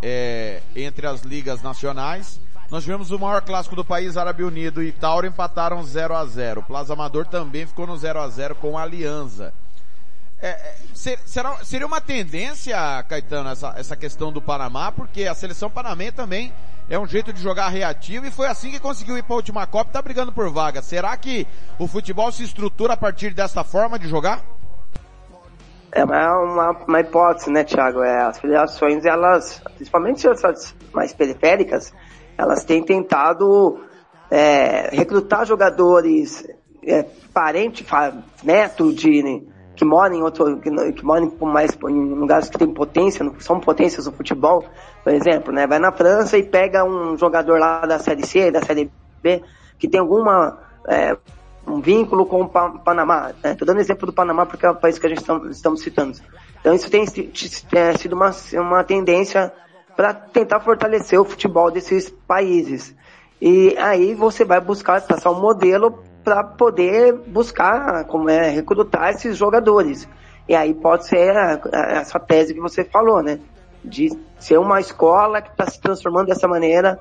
é, entre as ligas nacionais, Nós tivemos o maior clássico do país, Árabe Unido e Tauro empataram 0 a 0 Plaza Amador também ficou no 0 a 0 com a Aliança. É, é, será, seria uma tendência, Caetano, essa, essa questão do Panamá, porque a seleção panamenha também é um jeito de jogar reativo e foi assim que conseguiu ir para a última Copa e tá brigando por vaga. Será que o futebol se estrutura a partir dessa forma de jogar? É uma, uma, uma hipótese, né, Thiago? É, as federações, elas, principalmente as mais periféricas, elas têm tentado é, recrutar jogadores é, parente, neto de que moram em outro, que, que moram mais em lugares que tem potência, são potências no futebol, por exemplo, né? Vai na França e pega um jogador lá da série C, da série B, que tem alguma é, um vínculo com o Panamá. Né? Tô dando exemplo do Panamá porque é o país que a gente estamos, estamos citando. Então isso tem é, sido uma, uma tendência para tentar fortalecer o futebol desses países. E aí você vai buscar traçar um modelo para poder buscar como é recrutar esses jogadores. E aí pode ser a, a, essa tese que você falou, né? De ser uma escola que está se transformando dessa maneira,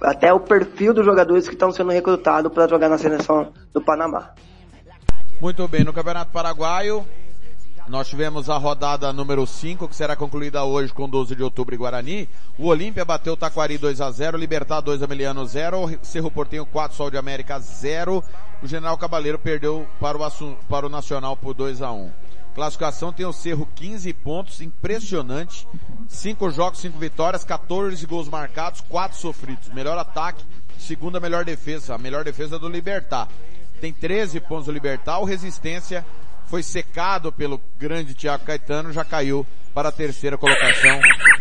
até o perfil dos jogadores que estão sendo recrutados para jogar na seleção do Panamá. Muito bem, no Campeonato Paraguaio, nós tivemos a rodada número 5, que será concluída hoje com 12 de outubro em Guarani. O Olímpia bateu o Taquari 2 a 0 Libertar 2 Ameliano 0, Cerro Portenho 4, Sol de América 0. O General Cabaleiro perdeu para o, para o Nacional por 2 a 1 Classificação tem o Cerro 15 pontos, impressionante. 5 jogos, 5 vitórias, 14 gols marcados, 4 sofridos. Melhor ataque, segunda melhor defesa, a melhor defesa do Libertar. Tem 13 pontos do Libertar, o Resistência foi secado pelo grande Thiago Caetano, já caiu para a terceira colocação.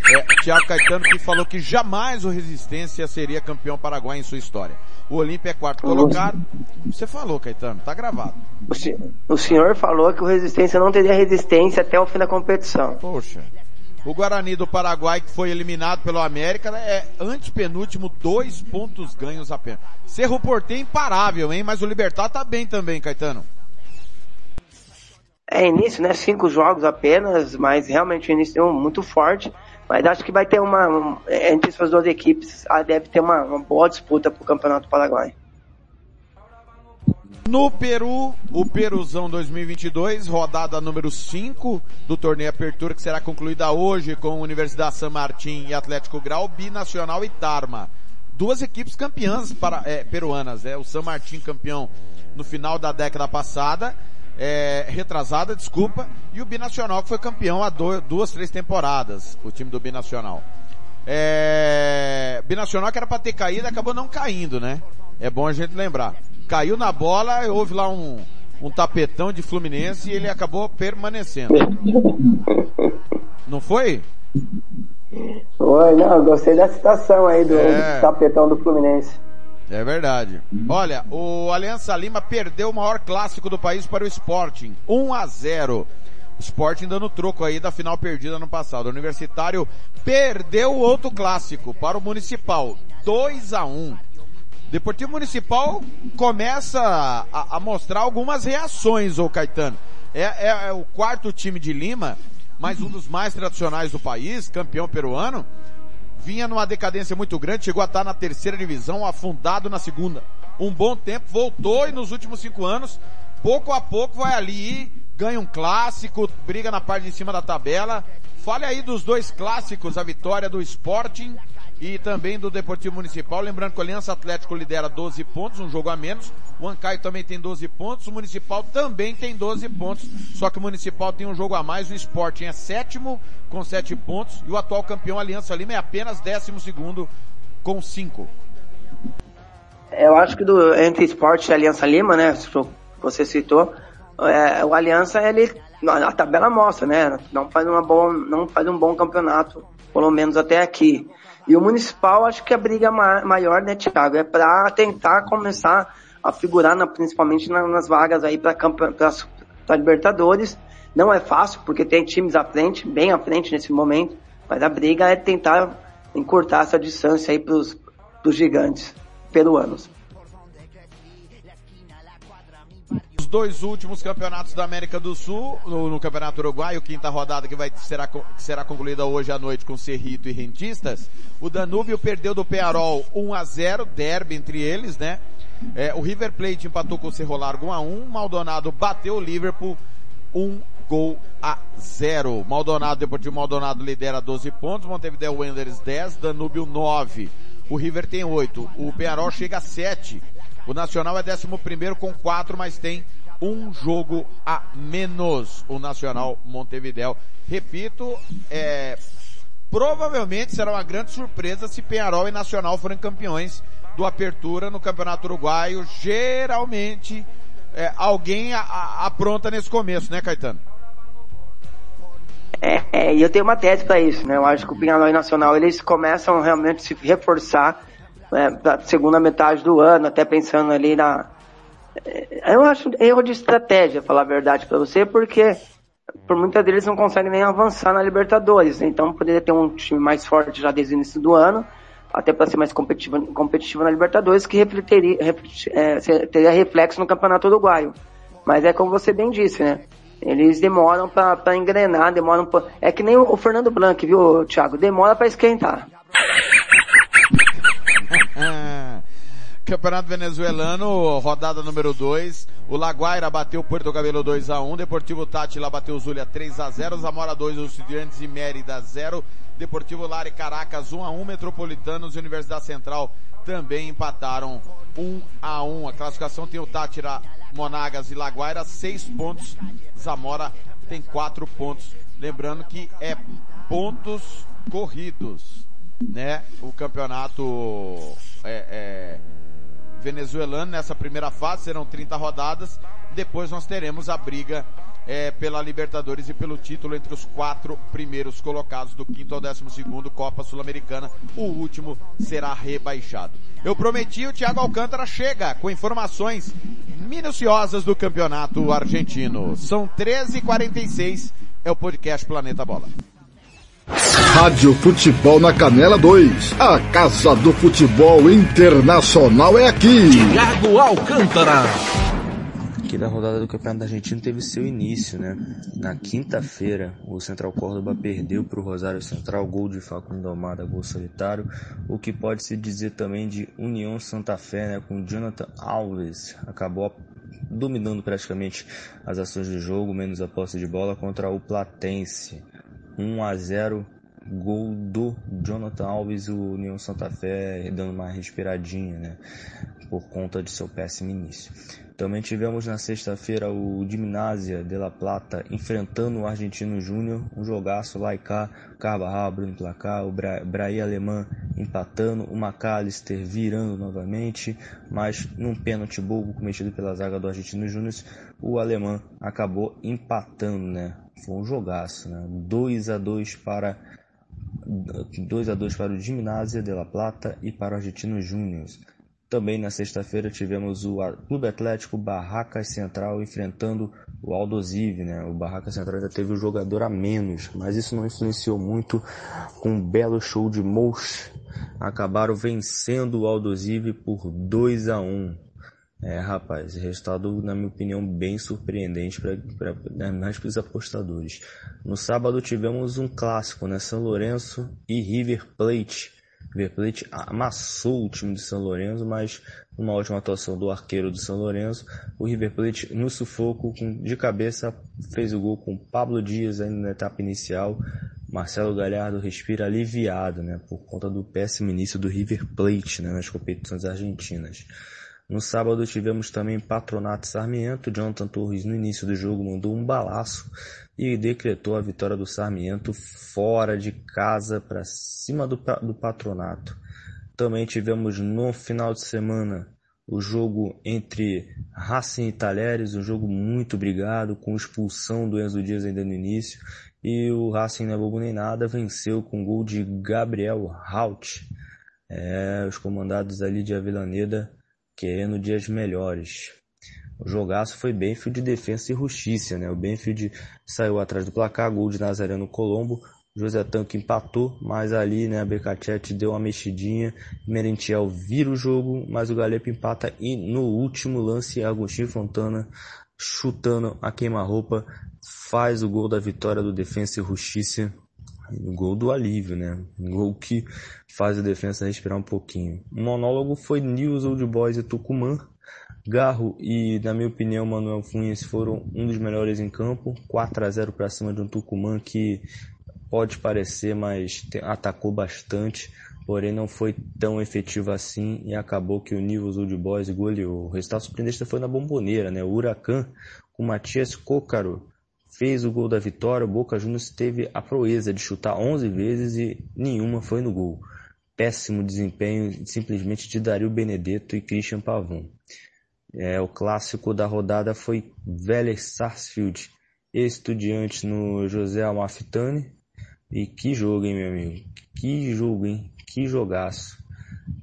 É, Thiago Caetano que falou que jamais o Resistência seria campeão paraguai em sua história. O Olímpia é quarto colocado. Você falou, Caetano, tá gravado. O, se, o senhor falou que o Resistência não teria resistência até o fim da competição. Poxa. O Guarani do Paraguai, que foi eliminado pelo América, é antepenúltimo, dois pontos ganhos apenas. Cerro Portem imparável, hein? Mas o Libertar tá bem também, Caetano. É início, né? Cinco jogos apenas, mas realmente o início é muito forte. Mas acho que vai ter uma, entre essas duas equipes, ah, deve ter uma, uma boa disputa para o Campeonato Paraguai. No Peru, o Peruzão 2022, rodada número 5 do torneio Apertura, que será concluída hoje com Universidade San Martín e Atlético Grau, Binacional e Tarma. Duas equipes campeãs para, é, peruanas, é o San Martín campeão no final da década passada é, retrasada, desculpa, e o Binacional que foi campeão há do, duas, três temporadas, o time do Binacional. É, Binacional que era para ter caído, acabou não caindo, né? É bom a gente lembrar. Caiu na bola, houve lá um, um tapetão de Fluminense e ele acabou permanecendo. Não foi? Foi, não, gostei da citação aí do, é. do tapetão do Fluminense. É verdade. Olha, o Aliança Lima perdeu o maior clássico do país para o Sporting. 1 a 0. O Sporting dando troco aí da final perdida no passado. O Universitário perdeu o outro clássico para o Municipal. 2 a 1. Deportivo Municipal começa a, a mostrar algumas reações, ô Caetano. É, é, é o quarto time de Lima, mas um dos mais tradicionais do país, campeão peruano vinha numa decadência muito grande, chegou a estar na terceira divisão, afundado na segunda. Um bom tempo, voltou e nos últimos cinco anos, pouco a pouco vai ali, ganha um clássico, briga na parte de cima da tabela. Fale aí dos dois clássicos, a vitória do Sporting e também do Deportivo Municipal. Lembrando que o Aliança Atlético lidera 12 pontos, um jogo a menos. O Ancaio também tem 12 pontos, o Municipal também tem 12 pontos, só que o Municipal tem um jogo a mais, o Sporting é sétimo com 7 pontos e o atual campeão Aliança Lima é apenas décimo segundo com 5. Eu acho que do, entre Esporte e Aliança Lima, né, você citou, é, o Aliança, ele, a tabela mostra, né, não faz, uma boa, não faz um bom campeonato, pelo menos até aqui. E o Municipal, acho que a briga maior, né, Thiago, é para tentar começar a figurar na, principalmente na, nas vagas aí para Libertadores. Não é fácil, porque tem times à frente, bem à frente nesse momento, mas a briga é tentar encurtar essa distância aí para os gigantes peruanos. Os dois últimos campeonatos da América do Sul, no, no Campeonato Uruguaio, quinta rodada que vai será, que será concluída hoje à noite com Cerrito e Rentistas, o Danúbio perdeu do Pearol 1 a 0, derby entre eles, né? É, o River Plate empatou com o Cerro Largo 1 a 1, Maldonado bateu o Liverpool 1 gol a 0. Maldonado, Deportivo Maldonado lidera 12 pontos, Montevideo Wanderers 10, Danúbio 9. O River tem 8, o Pearol chega a 7. O Nacional é 11 com 4, mas tem um jogo a menos. O Nacional Montevideo. Repito, é, provavelmente será uma grande surpresa se Penharol e Nacional forem campeões do Apertura no Campeonato Uruguaio. Geralmente, é, alguém apronta nesse começo, né, Caetano? É, é, e eu tenho uma tese para isso, né? Eu acho que o Penharol e Nacional, eles começam realmente a se reforçar para segunda metade do ano, até pensando ali na. Eu acho erro de estratégia, falar a verdade para você, porque por muitas deles não conseguem nem avançar na Libertadores. Então poderia ter um time mais forte já desde o início do ano, até para ser mais competitivo, competitivo na Libertadores, que refletiria, é, teria reflexo no Campeonato Uruguaio. Mas é como você bem disse, né? Eles demoram para engrenar, demoram pra... É que nem o Fernando Blanc, viu, Thiago? Demora para esquentar. Campeonato Venezuelano, rodada número 2. O Laguaira bateu o Porto Cabelo 2 a 1 Deportivo Tátila bateu o Zulia 3 a 0 Zamora 2, os Estudiantes e Mérida 0. Deportivo Lari Caracas 1 a 1 Metropolitanos e Universidade Central também empataram 1 a 1 A classificação tem o Tátira, Monagas e Laguaira 6 pontos. Zamora tem 4 pontos. Lembrando que é pontos corridos né, o campeonato é, é, venezuelano nessa primeira fase, serão 30 rodadas, depois nós teremos a briga é, pela Libertadores e pelo título entre os quatro primeiros colocados do quinto ao décimo segundo Copa Sul-Americana. O último será rebaixado. Eu prometi, o Thiago Alcântara chega com informações minuciosas do campeonato argentino. São 13h46, é o podcast Planeta Bola. Rádio Futebol na Canela 2. A Casa do Futebol Internacional é aqui. Thiago Alcântara. Aqui da rodada do Campeonato Argentino teve seu início, né? Na quinta-feira, o Central Córdoba perdeu para o Rosário Central, gol de Facundo Almada, gol solitário, o que pode se dizer também de União Santa Fé, né? Com Jonathan Alves, acabou dominando praticamente as ações do jogo, menos a posse de bola contra o Platense. 1 a 0 gol do Jonathan Alves, o União Santa Fé dando uma respiradinha, né? Por conta de seu péssimo início. Também tivemos na sexta-feira o Gimnasia de La Plata enfrentando o Argentino Júnior, um jogaço lá e cá, Carvajal abrindo placar, o Bra Braí Alemã empatando, o McAllister virando novamente, mas num pênalti bobo cometido pela zaga do Argentino Júnior, o alemão acabou empatando, né? Foi um jogaço, né? 2 a 2 para 2 a 2 para o Gimnasia de La Plata e para o Argentino Júnior. Também na sexta-feira tivemos o Clube Atlético Barracas Central enfrentando o Aldosive, né? O Barracas Central ainda teve um jogador a menos, mas isso não influenciou muito com um belo show de Mouch. Acabaram vencendo o Aldosive por 2 a 1. É, rapaz, resultado, na minha opinião, bem surpreendente para né, para os apostadores. No sábado tivemos um clássico, né? São Lourenço e River Plate. River Plate amassou o time de São Lourenço, mas uma ótima atuação do arqueiro do São Lourenço. O River Plate no sufoco, de cabeça, fez o gol com Pablo Dias ainda na etapa inicial. Marcelo Galhardo respira aliviado, né? Por conta do péssimo início do River Plate né, nas competições argentinas. No sábado tivemos também Patronato Sarmiento. Jonathan Torres no início do jogo mandou um balaço e decretou a vitória do Sarmiento fora de casa para cima do, do Patronato. Também tivemos no final de semana o jogo entre Racing e Talheres, um jogo muito brigado, com expulsão do Enzo Dias ainda no início, e o Racing não é bobo nem nada, venceu com gol de Gabriel Haut. É, os comandados ali de Avellaneda querendo dias melhores. O jogaço foi Benfield de defesa e justiça, né? O Benfield saiu atrás do placar, gol de Nazareno Colombo, José Tanque empatou, mas ali né, a Becachete deu uma mexidinha, Merentiel vira o jogo, mas o Galepo empata e no último lance Agostinho Fontana chutando a queima-roupa faz o gol da vitória do Defensa e Justiça, o gol do alívio, né? Um gol que faz a defesa respirar um pouquinho. O monólogo foi News Old Boys e Tucumã, Garro e, na minha opinião, Manuel Funes foram um dos melhores em campo. 4 a 0 para cima de um Tucumã que pode parecer, mas atacou bastante, porém não foi tão efetivo assim e acabou que o Nivus Old Boys goleou. O resultado surpreendente foi na bomboneira, né? O Huracan com Matias Côcaro fez o gol da vitória. O Boca Juniors teve a proeza de chutar 11 vezes e nenhuma foi no gol. Péssimo desempenho simplesmente de Dario Benedetto e Christian Pavon. É, o clássico da rodada foi Vélez Sarsfield, estudiante no José Almafitani. E que jogo, hein, meu amigo? Que jogo, hein? Que jogaço.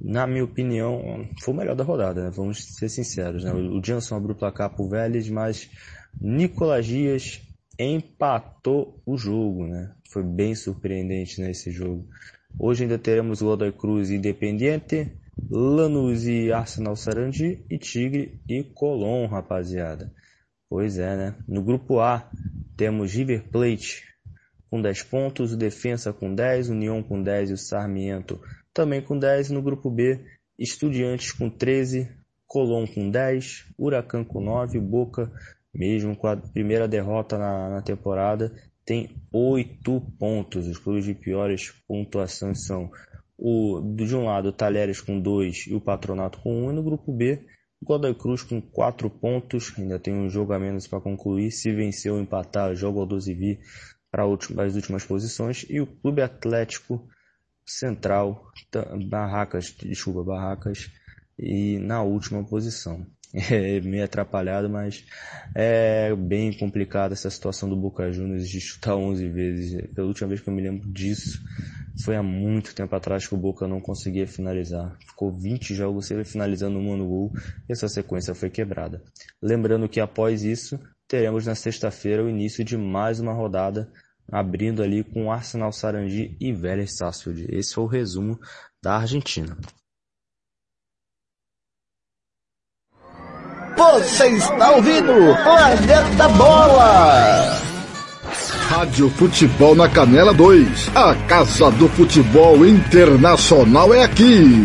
Na minha opinião, foi o melhor da rodada, né? Vamos ser sinceros, né? O Jansson abriu o placar pro Vélez, mas Nicolas Dias empatou o jogo, né? Foi bem surpreendente nesse jogo. Hoje ainda teremos Godoy Cruz Independiente, Lanús e Arsenal Sarandi e Tigre e Colón, rapaziada. Pois é, né? No grupo A temos River Plate com 10 pontos, o Defensa com 10, União com 10 e o Sarmiento também com 10. No grupo B, Estudiantes com 13, Colón com 10, Huracan com 9, Boca, mesmo com a primeira derrota na, na temporada, tem 8 pontos. Os clubes de piores pontuações são o, de um lado, o Talheres com 2 e o Patronato com 1. Um, e no grupo B, o Godoy Cruz com 4 pontos. Ainda tem um jogo a menos para concluir. Se vencer ou empatar, joga o 12 v para as últimas posições. E o Clube Atlético Central, Barracas, desculpa, Barracas, e na última posição. É meio atrapalhado, mas é bem complicada essa situação do Boca Juniors de chutar 11 vezes. Pela última vez que eu me lembro disso, foi há muito tempo atrás que o Boca não conseguia finalizar. Ficou 20 jogos sempre finalizando um no gol e essa sequência foi quebrada. Lembrando que após isso, teremos na sexta-feira o início de mais uma rodada, abrindo ali com Arsenal Sarandi e Vélez Sarsfield. Esse foi o resumo da Argentina. Você está ouvindo Planeta Bola! Rádio Futebol na Canela 2. A Casa do Futebol Internacional é aqui.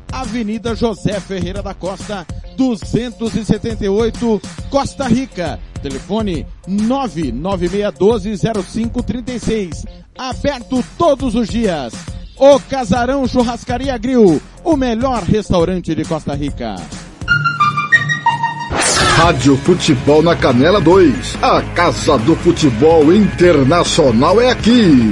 Avenida José Ferreira da Costa, 278, Costa Rica. Telefone 996120536. Aberto todos os dias. O Casarão Churrascaria Grill, o melhor restaurante de Costa Rica. Rádio Futebol na Canela 2. A Casa do Futebol Internacional é aqui.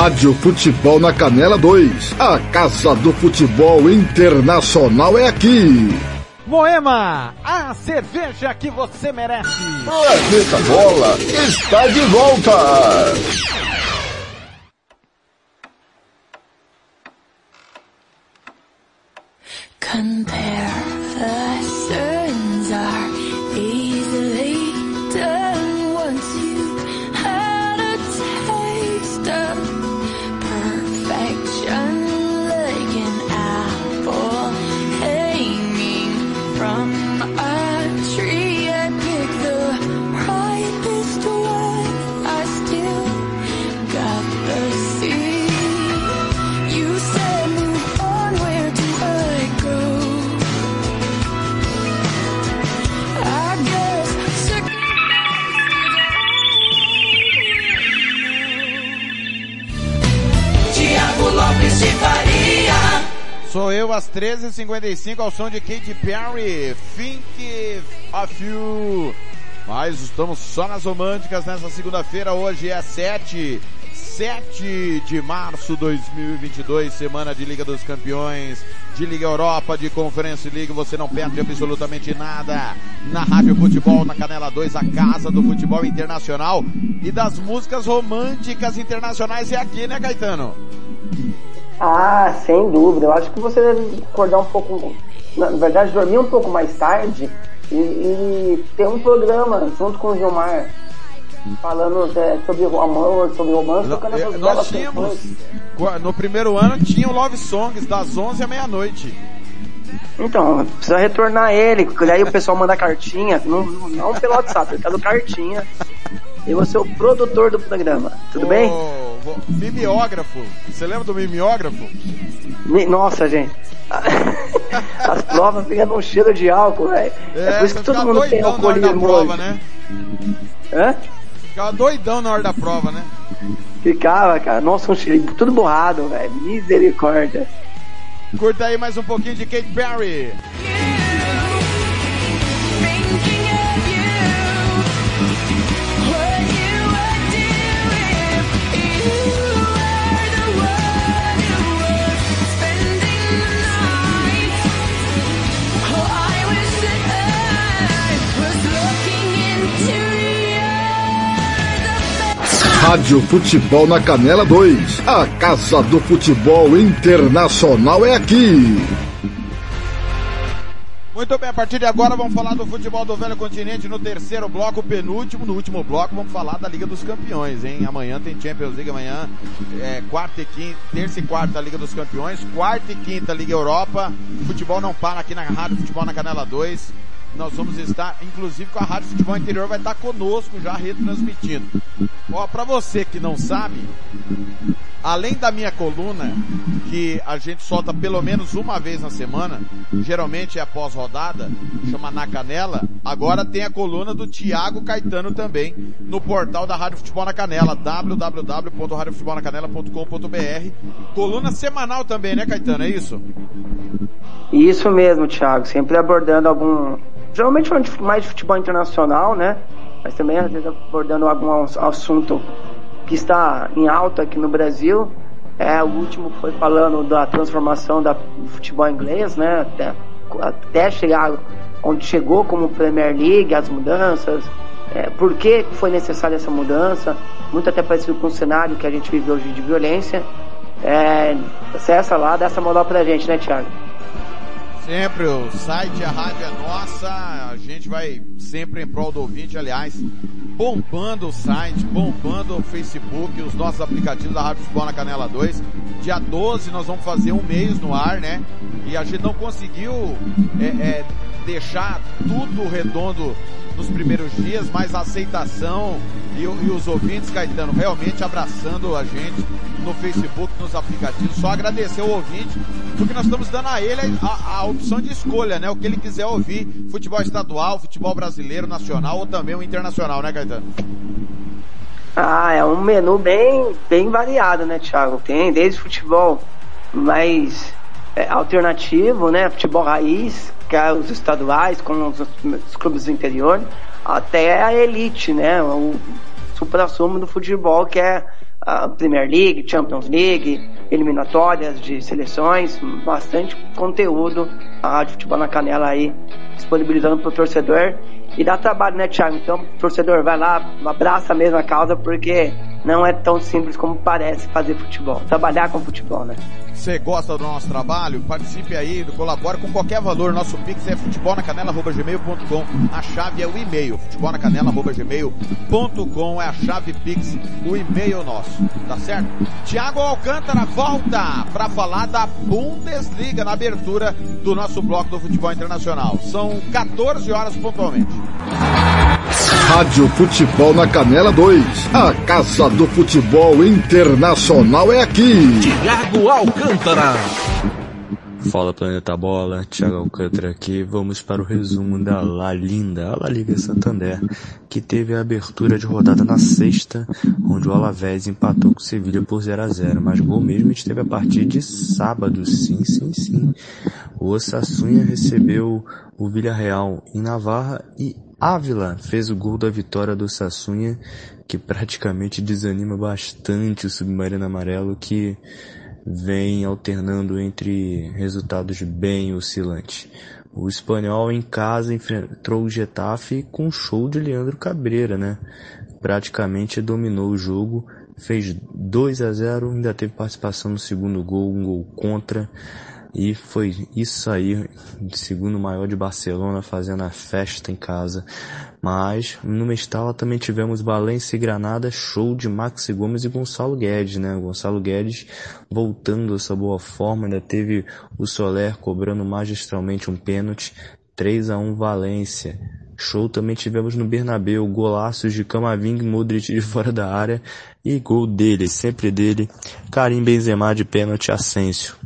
Rádio Futebol na Canela 2. A Casa do Futebol Internacional é aqui. Moema, a cerveja que você merece. Planeta Bola está de volta. Compare the cerns are Sou eu às 13h55 ao som de Katy Perry, Think of You. Mas estamos só nas românticas nessa segunda-feira, hoje é 7, 7 de março de 2022, semana de Liga dos Campeões, de Liga Europa, de Conference League, você não perde absolutamente nada. Na Rádio Futebol, na Canela 2, a casa do futebol internacional e das músicas românticas internacionais é aqui, né Caetano? Ah, sem dúvida. Eu acho que você deve acordar um pouco, na verdade, dormir um pouco mais tarde e, e ter um programa junto com o Gilmar falando é, sobre o amor, sobre romance, tocando essas Eh, belas Nós tínhamos, canções. no primeiro ano tinha o Love Songs das 11 à meia-noite. Então, precisa retornar ele, porque aí o pessoal manda cartinha, não, não- pelo WhatsApp, eu quero cartinha. Eu vou ser o produtor do programa, tudo bem? Mimeógrafo. Você lembra do mimeógrafo? Me- Nossa, gente. As provas ficam num cheiro de álcool, velho. É, por isso que todo mundo tem alcoolismo prova, hoje. né? Hã? Ficava doidão na hora da prova, né? Ficava, cara. Nossa, um cheiro, tudo borrado, velho. Misericórdia. Curta aí mais um pouquinho de Kate Perry. Rádio Futebol na Canela 2. A Casa do Futebol Internacional é aqui. Muito bem, a partir de agora vamos falar do futebol do velho continente no terceiro bloco, penúltimo. No último bloco vamos falar da Liga dos Campeões, hein? Amanhã tem Champions League, amanhã é quarta e quinta, terça e quarta Liga dos Campeões, quarta e quinta Liga Europa. Futebol não para aqui na Rádio Futebol na Canela 2. Nós vamos estar, inclusive com a Rádio Futebol Interior vai estar conosco já retransmitindo. Ó, pra você que não sabe, além da minha coluna, que a gente solta pelo menos uma vez na semana, geralmente é após rodada, chama Na Canela, agora tem a coluna do Thiago Caetano também, no portal da Rádio Futebol na Canela, www.radiofutebolnacanela.com.br. Coluna semanal também, né Caetano, é isso? Isso mesmo, Thiago. Sempre abordando algum. Geralmente falando mais de futebol internacional, né? Mas também às vezes abordando algum ass- assunto que está em alta aqui no Brasil. É, o último foi falando da transformação da, do futebol inglês, né? Até, até chegar onde chegou como Premier League, as mudanças, é, por que foi necessária essa mudança, muito até parecido com o cenário que a gente vive hoje de violência. É, acessa lá, dá essa moral pra gente, né, Thiago? Sempre, o site, a rádio é nossa, a gente vai sempre em prol do ouvinte, aliás, bombando o site, bombando o Facebook, os nossos aplicativos da Rádio Futebol na Canela 2. Dia 12 nós vamos fazer um mês no ar, né? E a gente não conseguiu é, é, deixar tudo redondo nos primeiros dias, mas a aceitação e, e os ouvintes, Caetano, realmente abraçando a gente no Facebook, nos aplicativos. Só agradecer o ouvinte, porque nós estamos dando a ele a, a opção de escolha, né? O que ele quiser ouvir, futebol estadual, futebol brasileiro, nacional ou também o internacional, né, Caetano? Ah, é um menu bem, bem variado, né, Thiago? Tem desde futebol mais é, alternativo, né? Futebol raiz, é os estaduais, com os, os clubes do interior, até a elite, né? O supra-sumo do futebol, que é a Premier League, Champions League, eliminatórias de seleções, bastante conteúdo a Rádio Futebol na Canela aí disponibilizando para o torcedor e dá trabalho, né, Thiago? Então, torcedor, vai lá, abraça a mesma causa, porque não é tão simples como parece fazer futebol, trabalhar com futebol, né? Você gosta do nosso trabalho? Participe aí, colabore com qualquer valor. Nosso Pix é futebolnacanela.gmail.com. A chave é o e-mail. futebolnacanela.gmail.com é a chave Pix, o e-mail nosso. Tá certo? Tiago Alcântara volta para falar da Bundesliga na abertura do nosso bloco do futebol internacional. São 14 horas pontualmente. Rádio Futebol na Canela 2. A Casa do Futebol Internacional é aqui. Tiago Alcântara. Fala Planeta Bola, Thiago Alcântara aqui. Vamos para o resumo da La Linda, a La Liga Santander, que teve a abertura de rodada na sexta, onde o Alavés empatou com o Sevilha por 0 a 0 mas gol mesmo esteve a partir de sábado, sim, sim, sim. O Osassunha recebeu o Villarreal em Navarra e Ávila fez o gol da vitória do Sassunha, que praticamente desanima bastante o Submarino Amarelo, que vem alternando entre resultados bem oscilantes. O espanhol em casa enfrentou o Getafe com um show de Leandro Cabreira, né? Praticamente dominou o jogo, fez 2 a 0, ainda teve participação no segundo gol, um gol contra. E foi isso aí, segundo maior de Barcelona, fazendo a festa em casa. Mas no Mestala também tivemos Valência e Granada, show de Maxi Gomes e Gonçalo Guedes, né? Gonçalo Guedes voltando essa boa forma, ainda teve o Soler cobrando magistralmente um pênalti, 3 a 1 Valência. Show também tivemos no Bernabeu, golaços de Camavinga e Modric de fora da área e gol dele, sempre dele, Karim Benzema de pênalti Asensio.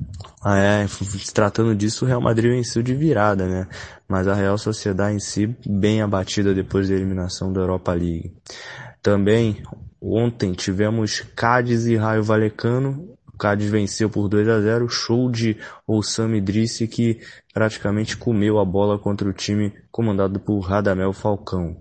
Ah, é, se tratando disso, o Real Madrid venceu de virada, né? Mas a Real Sociedade em si, bem abatida depois da eliminação da Europa League. Também, ontem tivemos Cádiz e Raio Valecano. O Cádiz venceu por 2 a 0 show de Oussam Idrissi que praticamente comeu a bola contra o time comandado por Radamel Falcão.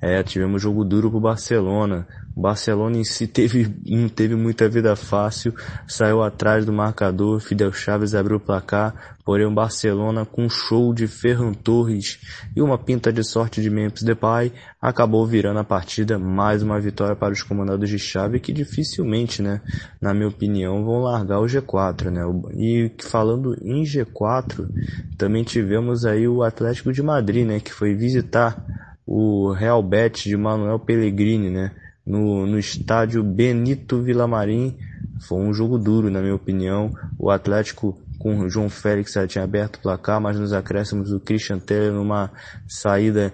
É, tivemos jogo duro pro Barcelona. O Barcelona em si teve, não teve muita vida fácil, saiu atrás do marcador, Fidel Chaves abriu o placar, porém o Barcelona com um show de Ferran Torres e uma pinta de sorte de Memphis Depay acabou virando a partida, mais uma vitória para os comandados de chave que dificilmente, né, na minha opinião, vão largar o G4, né? E falando em G4, também tivemos aí o Atlético de Madrid, né, que foi visitar o Real Betis de Manuel Pellegrini, né? No, no estádio Benito Villamarim. Foi um jogo duro, na minha opinião. O Atlético com o João Félix já tinha aberto o placar, mas nos acréscimos o Christian Teller numa saída,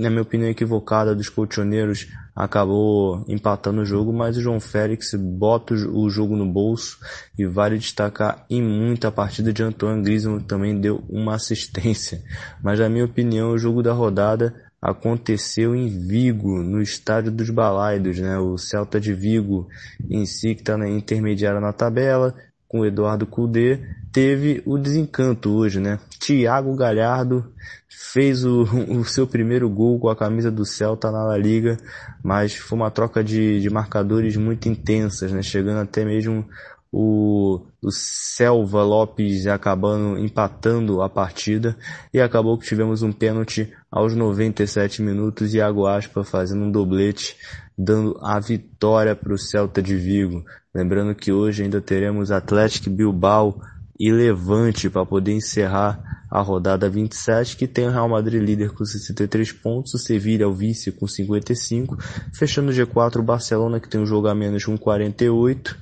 na minha opinião, equivocada dos colchoneiros, acabou empatando o jogo, mas o João Félix bota o jogo no bolso e vale destacar em muita partida de Antoine Griezmann também deu uma assistência. Mas na minha opinião, o jogo da rodada aconteceu em Vigo, no estádio dos Balaidos, né? O Celta de Vigo em si, que está na intermediária na tabela, com Eduardo Cudê, teve o desencanto hoje, né? Thiago Galhardo fez o, o seu primeiro gol com a camisa do Celta na La Liga, mas foi uma troca de, de marcadores muito intensas, né? Chegando até mesmo o, o Selva Lopes acabando empatando a partida. E acabou que tivemos um pênalti aos 97 minutos e Iago fazendo um doblete dando a vitória para o Celta de Vigo. Lembrando que hoje ainda teremos Atlético Bilbao e Levante para poder encerrar a rodada 27, que tem o Real Madrid líder com 63 pontos, o Sevilla o vice com 55, fechando o G4 o Barcelona que tem um jogo a menos com 48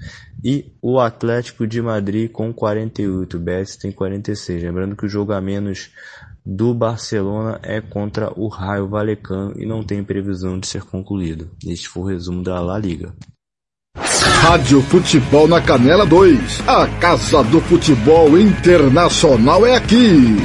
E o Atlético de Madrid com 48, o Betis tem 46. Lembrando que o jogo a menos do Barcelona é contra o Raio Valecano e não tem previsão de ser concluído. Este foi o resumo da La Liga. Rádio Futebol na Canela 2. A Casa do Futebol Internacional é aqui.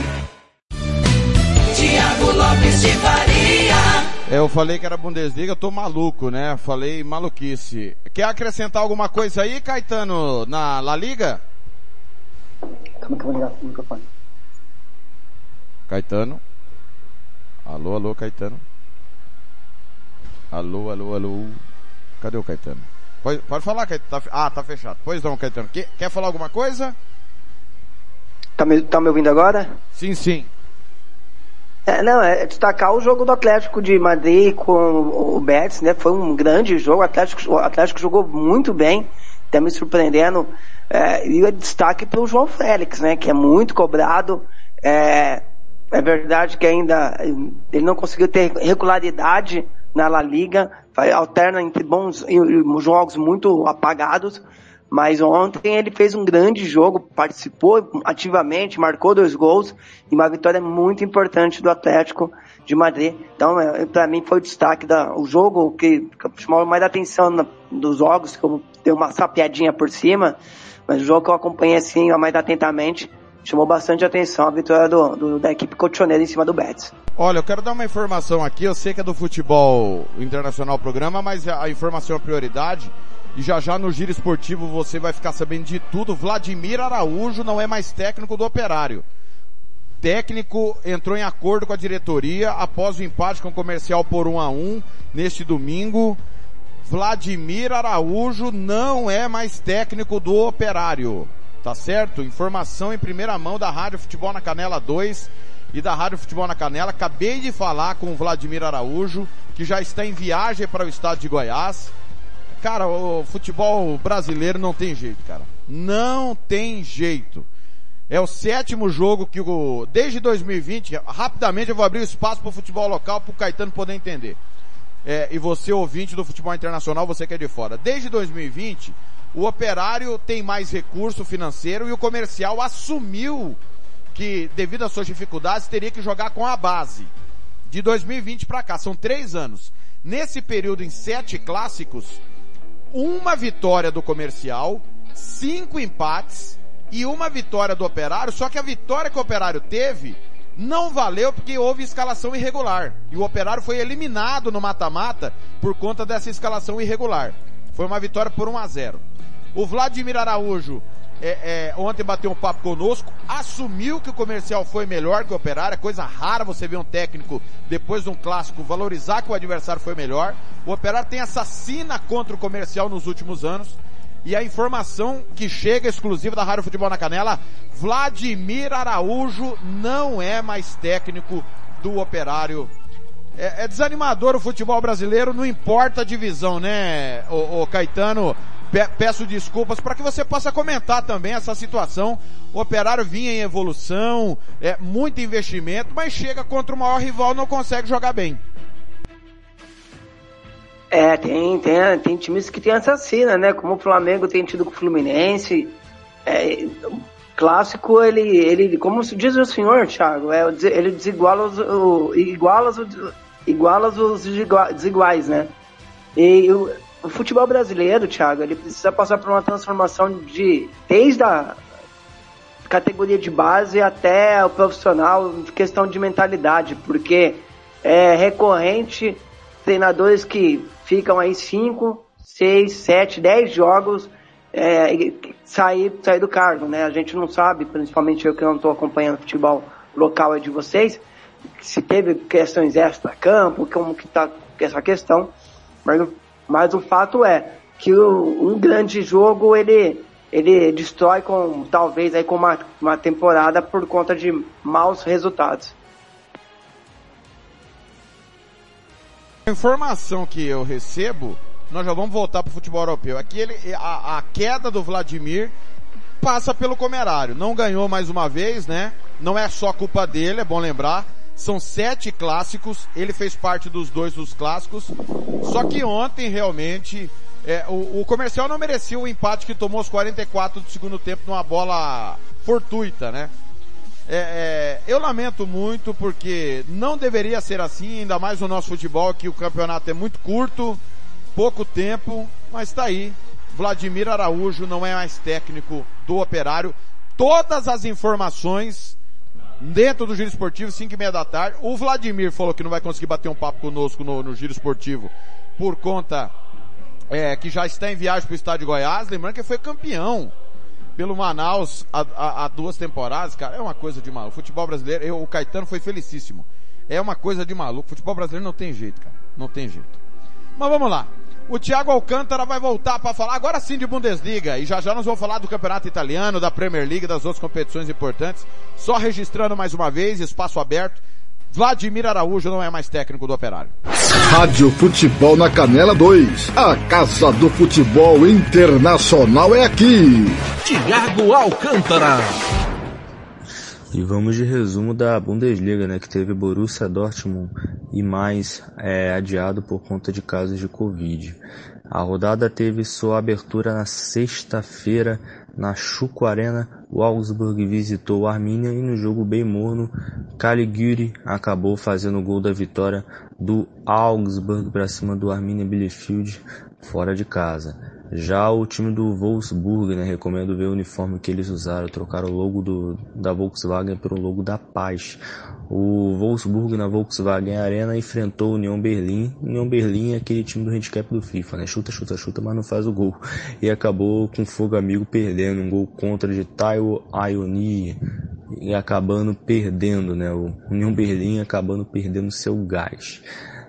Eu falei que era Bundesliga, eu tô maluco, né? Falei maluquice. Quer acrescentar alguma coisa aí, Caetano, na La Liga? Calma que eu vou ligar o microfone. Caetano? Alô, alô, Caetano? Alô, alô, alô? Cadê o Caetano? Pode, pode falar, Caetano. Tá, ah, tá fechado. Pois não, Caetano. Quer, quer falar alguma coisa? Tá me, tá me ouvindo agora? Sim, sim. É, não, é destacar o jogo do Atlético de Madrid com o Betis, né? Foi um grande jogo, o Atlético, o Atlético jogou muito bem, até me surpreendendo. É, e o destaque para o João Félix, né? Que é muito cobrado. É, é verdade que ainda ele não conseguiu ter regularidade na La Liga, alterna entre bons jogos muito apagados, mas ontem ele fez um grande jogo, participou ativamente, marcou dois gols e uma vitória muito importante do Atlético de Madrid. Então, é, para mim foi o destaque da o jogo que, que chamou mais atenção na, dos jogos, como deu uma sapiadinha por cima, mas o jogo que eu acompanhei assim mais atentamente chamou bastante atenção a vitória do, do, da equipe cotioneira em cima do Betis. Olha, eu quero dar uma informação aqui, eu sei que é do futebol internacional programa, mas a informação é prioridade. E já já no giro esportivo você vai ficar sabendo de tudo. Vladimir Araújo não é mais técnico do Operário. Técnico entrou em acordo com a diretoria após o empate com o comercial por 1 a 1 neste domingo. Vladimir Araújo não é mais técnico do Operário. Tá certo? Informação em primeira mão da Rádio Futebol na Canela 2 e da Rádio Futebol na Canela. Acabei de falar com o Vladimir Araújo, que já está em viagem para o estado de Goiás. Cara, o futebol brasileiro não tem jeito, cara. Não tem jeito. É o sétimo jogo que o, desde 2020, rapidamente eu vou abrir o espaço para o futebol local para o Caetano poder entender. É, e você, ouvinte do futebol internacional, você que é de fora. Desde 2020, o operário tem mais recurso financeiro e o comercial assumiu que, devido às suas dificuldades, teria que jogar com a base. De 2020 para cá, são três anos. Nesse período, em sete clássicos, uma vitória do comercial, cinco empates e uma vitória do operário, só que a vitória que o operário teve não valeu porque houve escalação irregular. E o operário foi eliminado no mata-mata por conta dessa escalação irregular. Foi uma vitória por 1 a 0. O Vladimir Araújo é, é, ontem bateu um papo conosco, assumiu que o comercial foi melhor que o operário, é coisa rara você ver um técnico depois de um clássico valorizar que o adversário foi melhor. O operário tem essa sina contra o comercial nos últimos anos. E a informação que chega exclusiva da Rádio Futebol na Canela, Vladimir Araújo não é mais técnico do operário. É, é desanimador o futebol brasileiro, não importa a divisão, né, o, o Caetano? peço desculpas para que você possa comentar também essa situação. O Operário vinha em evolução, é muito investimento, mas chega contra o maior rival não consegue jogar bem. É, tem, tem, tem times que tem assassina, né? Como o Flamengo tem tido com o Fluminense. É, clássico, ele, ele, como diz o senhor, Thiago, é, ele desiguala os, o, iguala os, iguala os desiguais, né? E o, o futebol brasileiro, Thiago, ele precisa passar por uma transformação de desde a categoria de base até o profissional, questão de mentalidade, porque é recorrente treinadores que ficam aí 5, 6, 7, 10 jogos é, sair, sair do cargo, né? A gente não sabe, principalmente eu que não estou acompanhando o futebol local de vocês, se teve questões extra-campo, como que está essa questão, mas mas o fato é que o, um grande jogo ele, ele destrói com talvez aí com uma, uma temporada por conta de maus resultados. A informação que eu recebo, nós já vamos voltar para o futebol europeu. Aqui ele, a, a queda do Vladimir passa pelo Comerário. Não ganhou mais uma vez, né? Não é só culpa dele, é bom lembrar. São sete clássicos, ele fez parte dos dois dos clássicos. Só que ontem realmente É, o, o comercial não merecia o empate que tomou os 44 do segundo tempo numa bola fortuita, né? É, é, eu lamento muito porque não deveria ser assim, ainda mais no nosso futebol, que o campeonato é muito curto, pouco tempo, mas tá aí. Vladimir Araújo não é mais técnico do operário. Todas as informações dentro do Giro Esportivo, 5 e meia da tarde. O Vladimir falou que não vai conseguir bater um papo conosco no, no Giro Esportivo por conta é, que já está em viagem para o estado de Goiás. Lembrando que foi campeão pelo Manaus há, duas temporadas, cara. É uma coisa de maluco. O futebol brasileiro, eu, o Caetano foi felicíssimo. É uma coisa de maluco. O futebol brasileiro não tem jeito, cara. Não tem jeito. Mas vamos lá. O Thiago Alcântara vai voltar para falar agora sim de Bundesliga e já já nós vamos falar do Campeonato Italiano, da Premier League, das outras competições importantes. Só registrando mais uma vez, espaço aberto. Vladimir Araújo não é mais técnico do Operário. Rádio Futebol na Canela 2. A Casa do Futebol Internacional é aqui. Thiago Alcântara. E vamos de resumo da Bundesliga, né, que teve Borussia Dortmund e mais é, adiado por conta de casos de Covid. A rodada teve sua abertura na sexta-feira na Chuco Arena. O Augsburg visitou o Arminia e no jogo bem morno, Caliguri acabou fazendo o gol da vitória do Augsburg para cima do Arminia Bielefeld fora de casa. Já o time do Wolfsburg, né, recomendo ver o uniforme que eles usaram, trocaram o logo do, da Volkswagen pelo logo da Paz. O Wolfsburg na Volkswagen Arena enfrentou o União Berlim. União Berlim é aquele time do handicap do FIFA, né? Chuta, chuta, chuta, mas não faz o gol. E acabou com fogo amigo perdendo um gol contra de Taiwo Ayoni e acabando perdendo, né? O União Berlim acabando perdendo seu gás.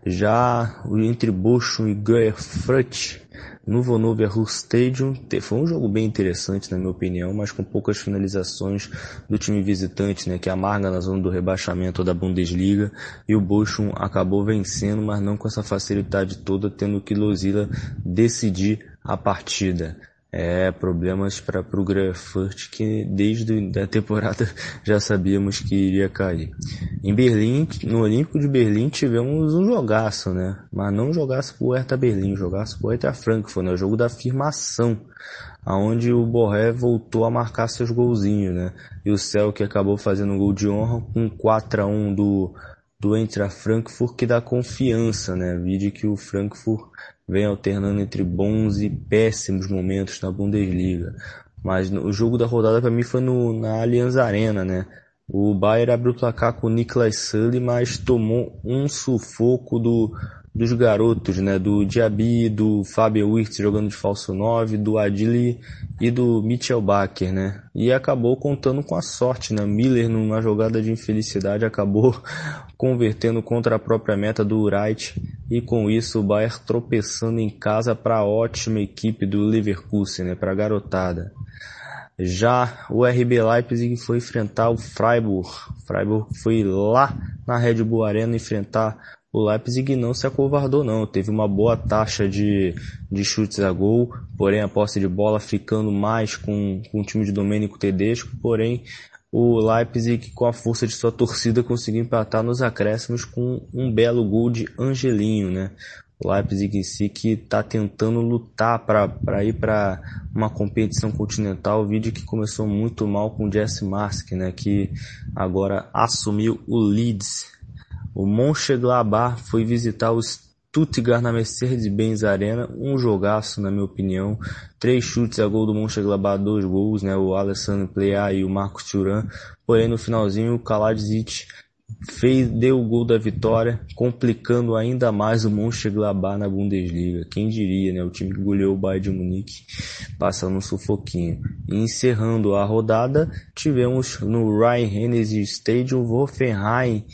Já entre Bochum e Goerfurt no Vonovia Ruhr Stadium foi um jogo bem interessante na minha opinião, mas com poucas finalizações do time visitante, né, que amarga na zona do rebaixamento da Bundesliga, e o Bochum acabou vencendo, mas não com essa facilidade toda, tendo que Losila decidir a partida é, problemas para o Grafurt que desde a temporada já sabíamos que iria cair. Em Berlim, no Olímpico de Berlim tivemos um jogaço, né? Mas não um jogaço pro Hertha Berlim, um jogaço pro Hertha Frankfurt, né? O jogo da afirmação, aonde o Borré voltou a marcar seus golzinhos, né? E o Celtic acabou fazendo um gol de honra com 4 a 1 do do Eintracht Frankfurt que dá confiança, né? Vide que o Frankfurt vem alternando entre bons e péssimos momentos na Bundesliga. Mas o jogo da rodada para mim foi no, na Allianz Arena, né? O Bayern abriu o placar com o Niklas Sully, mas tomou um sufoco do, dos garotos, né? Do Diaby, do Fabio Wirtz jogando de falso 9, do Adili e do Mitchell Baker, né? E acabou contando com a sorte, né? Miller, numa jogada de infelicidade, acabou convertendo contra a própria meta do Wright e com isso o Bayern tropeçando em casa para a ótima equipe do Leverkusen, né? Para a garotada. Já o RB Leipzig foi enfrentar o Freiburg. O Freiburg foi lá na Red Bull Arena enfrentar o Leipzig não se acovardou não, teve uma boa taxa de, de chutes a gol, porém a posse de bola ficando mais com, com o time de Domênico Tedesco, porém o Leipzig com a força de sua torcida conseguiu empatar nos acréscimos com um belo gol de Angelinho, né? O Leipzig em si que está tentando lutar para ir para uma competição continental, o vídeo que começou muito mal com o Jesse Marsk, né? Que agora assumiu o Leeds o Mönchengladbach foi visitar o Stuttgart na Mercedes-Benz Arena, um jogaço na minha opinião. Três chutes a gol do Mönchengladbach, dois gols, né? O Alessandro Plea e o Marcos Thuram. Porém no finalzinho o Kaladzic fez, deu o gol da vitória, complicando ainda mais o Mönchengladbach na Bundesliga. Quem diria, né? O time que goleou o Bayern de Munique, passando um sufoquinho. E encerrando a rodada, tivemos no Rhein-Hennessy Stadium Hoffenheim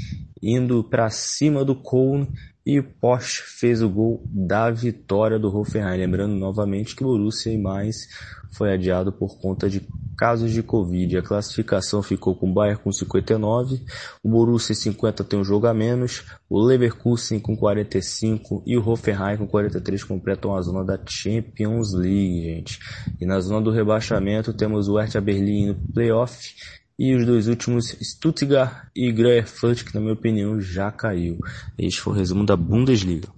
indo para cima do Köln e o Porsche fez o gol da vitória do Hoffenheim. Lembrando novamente que o Borussia e mais foi adiado por conta de casos de Covid. A classificação ficou com o Bayern com 59, o Borussia 50 tem um jogo a menos, o Leverkusen com 45 e o Hoffenheim com 43 completam a zona da Champions League, gente. E na zona do rebaixamento temos o Hertha Berlim no playoff e os dois últimos, Stuttgart e Greifswald, que na minha opinião já caiu. Este foi o resumo da Bundesliga.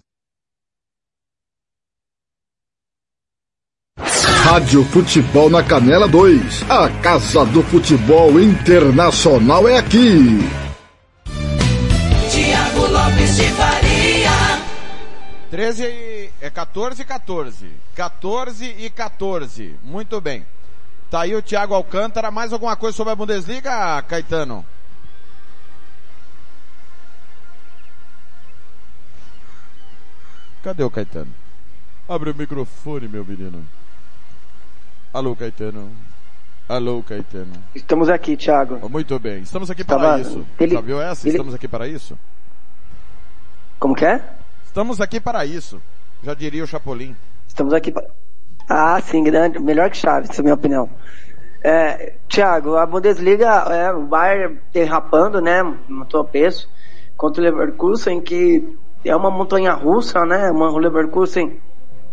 Rádio Futebol na Canela 2. A Casa do Futebol Internacional é aqui. Tiago Lopes de Faria. 13 e, é 14 e 14. 14 e 14. Muito bem. Tá aí o Thiago Alcântara. Mais alguma coisa sobre a Bundesliga, Caetano? Cadê o Caetano? Abre o microfone, meu menino. Alô, Caetano. Alô, Caetano. Estamos aqui, Thiago. Oh, muito bem. Estamos aqui para Tava- isso. ele- Já viu essa? ele- Estamos aqui para isso? Como que é? Estamos aqui para isso. Já diria o Chapolin. Estamos aqui para... Ah, sim, grande. Melhor que Chaves, essa é a minha opinião. É, Thiago, a Bundesliga, é, o Bayern derrapando, né, no tropeço, contra o Leverkusen, que é uma montanha russa, né, o Leverkusen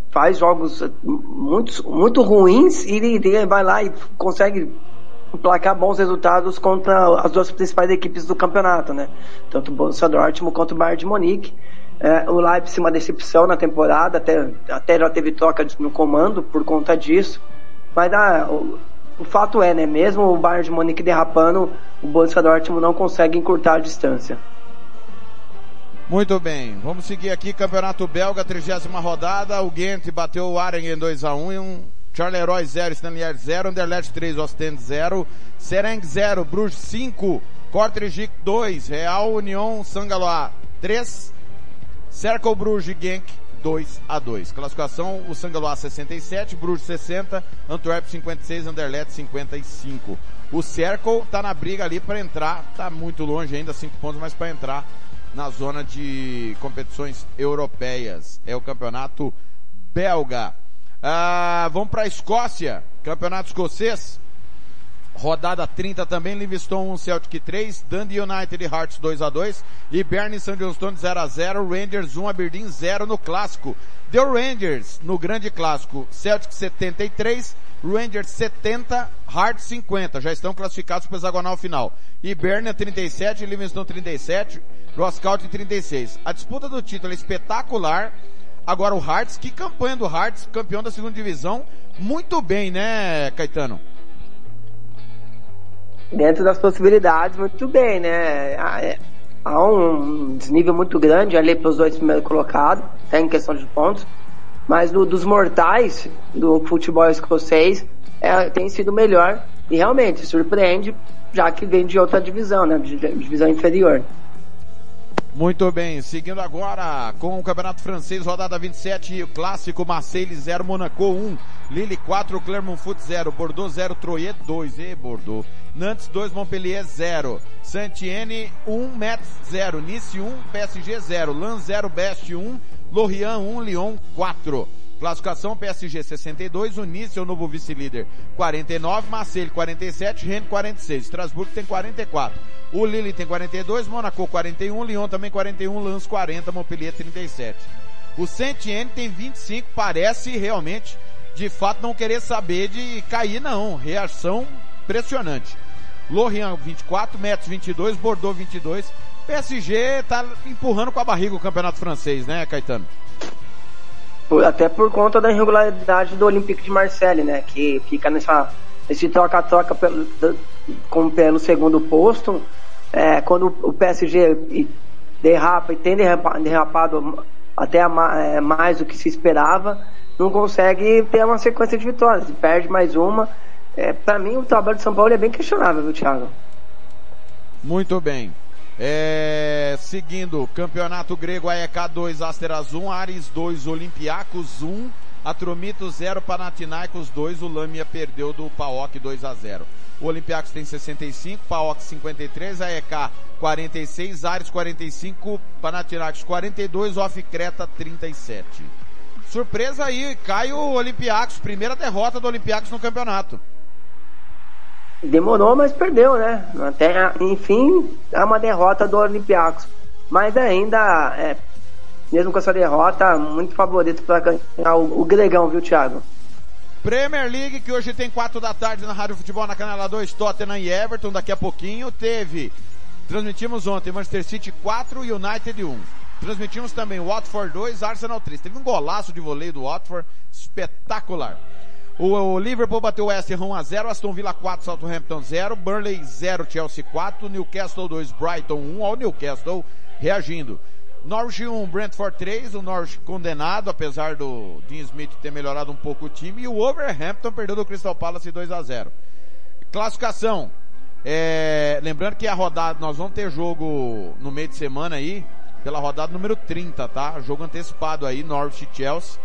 faz jogos muito, muito ruins e ele vai lá e consegue emplacar bons resultados contra as duas principais equipes do campeonato, né? Tanto o Borussia Dortmund quanto o Bayern de Munique. É, o Leipzig uma decepção na temporada, até, até já teve troca no comando por conta disso. Mas ah, o, o fato é, né? Mesmo o Bayern de Munique derrapando, o Borussia Dortmund não consegue encurtar a distância. Muito bem, vamos seguir aqui, Campeonato Belga, 30 rodada, o Ghent bateu o Arengen 2x1 e um Charleroi 0, Stanley 0, Anderlecht 3, Ostend 0, Sereng 0, Bruges 5, Kortrijk 2, Real Union Sangaloa 3, Cercle Bruges e Genk 2 a 2. Classificação, o Sangaloa 67, Bruges 60, Antwerp 56, Anderlecht 55. O Cercle tá na briga ali para entrar, tá muito longe ainda, 5 pontos, mas para entrar na zona de competições europeias. É o campeonato belga. Ah, vamos para a Escócia, campeonato escocês. Rodada 30 também, Livingston 1, Celtic 3, Dundee United e Hearts 2 a 2 e Burnley St. Johnstone 0 a 0 Rangers 1, Aberdeen 0 no clássico. Deu Rangers no grande clássico, Celtic 73, Rangers 70, Hearts 50, já estão classificados para o hexagonal final. E Burnley 37, Livingston 37, Roscout 36. A disputa do título é espetacular. Agora o Hearts, que campanha do Hearts, campeão da segunda divisão, muito bem, né, Caetano? Dentro das possibilidades, muito bem, né? Há, é, há um desnível muito grande ali para os dois primeiros colocados, até em questão de pontos, mas do- dos mortais do futebol escocês é, tem sido melhor e realmente surpreende, já que vem de outra divisão, né? De, de- divisão inferior. Muito bem, seguindo agora com o Campeonato Francês, rodada 27, o clássico Marseille 0, Monaco 1, Lille 4, Clermont Foot 0, Bordeaux 0, Troyes 2, e Bordeaux, Nantes 2, Montpellier 0, Saint-Étienne 1, Metz 0, Nice 1, PSG 0, Lens 0, Best 1, Lorient 1, Lyon 4. Classificação PSG 62, o Nice é o novo vice-líder 49, Marseille 47, Rennes 46, Estrasburgo tem 44. O Lille tem 42, Monaco 41, Lyon também 41, Lens 40, Montpellier 37. O Saint-Étienne tem 25, parece realmente, de fato, não querer saber de cair não, reação impressionante. Lorient 24, Metz 22, Bordeaux 22, PSG tá empurrando com a barriga o campeonato francês, né, Caetano? Até por conta da irregularidade do Olympique de Marseille, né? Que fica nessa, nesse troca-troca pelo, com, pelo segundo posto. É, quando o PSG derrapa e tem derrapa- derrapado até é, mais do que se esperava, não consegue ter uma sequência de vitórias. Perde mais uma. É, para mim, o trabalho de São Paulo é bem questionável, viu, Thiago? Muito bem. É, seguindo, Campeonato Grego AEK 2, Asteras 1, Ares 2, Olympiacos 1, Atromito 0, Panathinaikos 2, o Lâmia perdeu do PAOK 2 a 0. O Olympiacos tem 65, PAOK 53, AEK 46, Ares 45, Panathinaikos 42, Off Creta 37. Surpresa aí, cai o Olympiacos, primeira derrota do Olympiacos no campeonato. Demorou, mas perdeu, né? Até, enfim, é uma derrota do Olympiacos. Mas ainda, é, mesmo com essa derrota, muito favorito para ganhar o, o Gregão, viu, Thiago? Premier League, que hoje tem 4 da tarde na Rádio Futebol na Canela 2, Tottenham e Everton, daqui a pouquinho teve. Transmitimos ontem Manchester City 4 e United 1. Transmitimos também Watford 2, Arsenal 3. Teve um golaço de voleio do Watford, espetacular. O, Liverpool bateu o West Ham 1x0, Aston Villa 4, Southampton 0, Burnley 0, Chelsea 4, Newcastle 2, Brighton 1, ao Newcastle reagindo. Norwich 1, Brentford 3, o Norwich condenado, apesar do Dean Smith ter melhorado um pouco o time, e o Overhampton perdeu do Crystal Palace 2 a 0 Classificação. É, lembrando que a rodada, nós vamos ter jogo no meio de semana aí, pela rodada número 30, tá? Jogo antecipado aí, Norwich e Chelsea.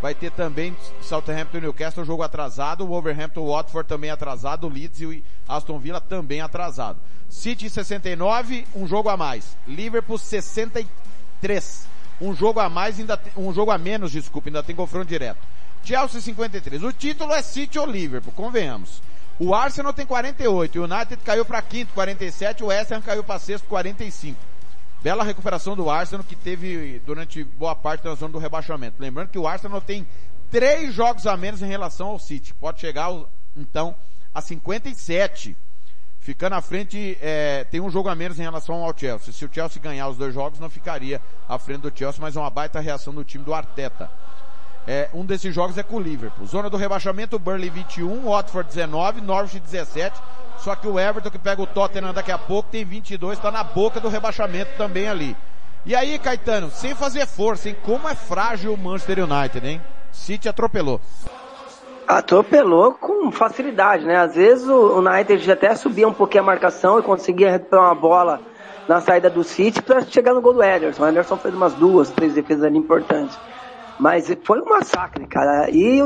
Vai ter também Southampton e Newcastle, jogo atrasado, Wolverhampton Watford também atrasado, Leeds e Aston Villa também atrasado. City 69, um jogo a mais. Liverpool 63, um jogo a mais, ainda um jogo a menos, desculpa, ainda tem confronto direto. Chelsea 53. O título é City ou Liverpool, convenhamos. O Arsenal tem 48, o United caiu para quinto, 47, o West Ham caiu para sexto, 45. Bela recuperação do Arsenal que teve durante boa parte da zona do rebaixamento. Lembrando que o Arsenal tem três jogos a menos em relação ao City. Pode chegar, então, a 57. Ficando à frente, é, tem um jogo a menos em relação ao Chelsea. Se o Chelsea ganhar os dois jogos, não ficaria à frente do Chelsea, mas é uma baita reação do time do Arteta. É, um desses jogos é com o Liverpool. Zona do rebaixamento, Burnley 21, Watford 19, Norwich 17. Só que o Everton que pega o Tottenham daqui a pouco tem 22, está na boca do rebaixamento também ali. E aí, Caetano, sem fazer força, hein? Como é frágil o Manchester United, hein? City atropelou. Atropelou com facilidade, né? Às vezes o United até subia um pouquinho a marcação e conseguia recuperar uma bola na saída do City para chegar no gol do Ederson. O Ederson fez umas duas, três defesas ali importantes. Mas foi um massacre, cara. E,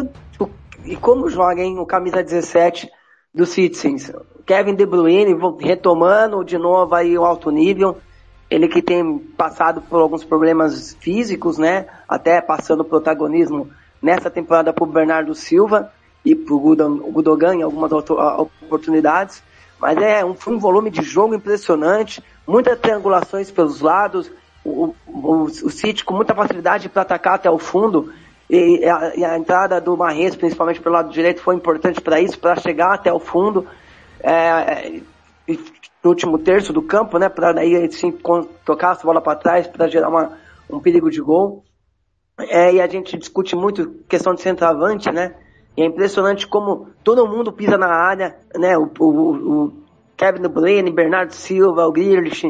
e como joga, hein, o camisa 17 do Citizens? Kevin De Bruyne retomando de novo aí o alto nível. Ele que tem passado por alguns problemas físicos, né? Até passando protagonismo nessa temporada o Bernardo Silva e o Gudogan em algumas oportunidades. Mas é um, um volume de jogo impressionante, muitas triangulações pelos lados, o, o, o City com muita facilidade para atacar até o fundo. E a, e a, entrada do Marres, principalmente pelo lado direito, foi importante para isso, para chegar até o fundo é, no último terço do campo, né, para daí sim tocar essa bola para trás para gerar uma, um perigo de gol. É, e a gente discute muito questão de centroavante, né? E é impressionante como todo mundo pisa na área, né? O, o, o Kevin Bruyne, Bernardo Silva, o Grealish,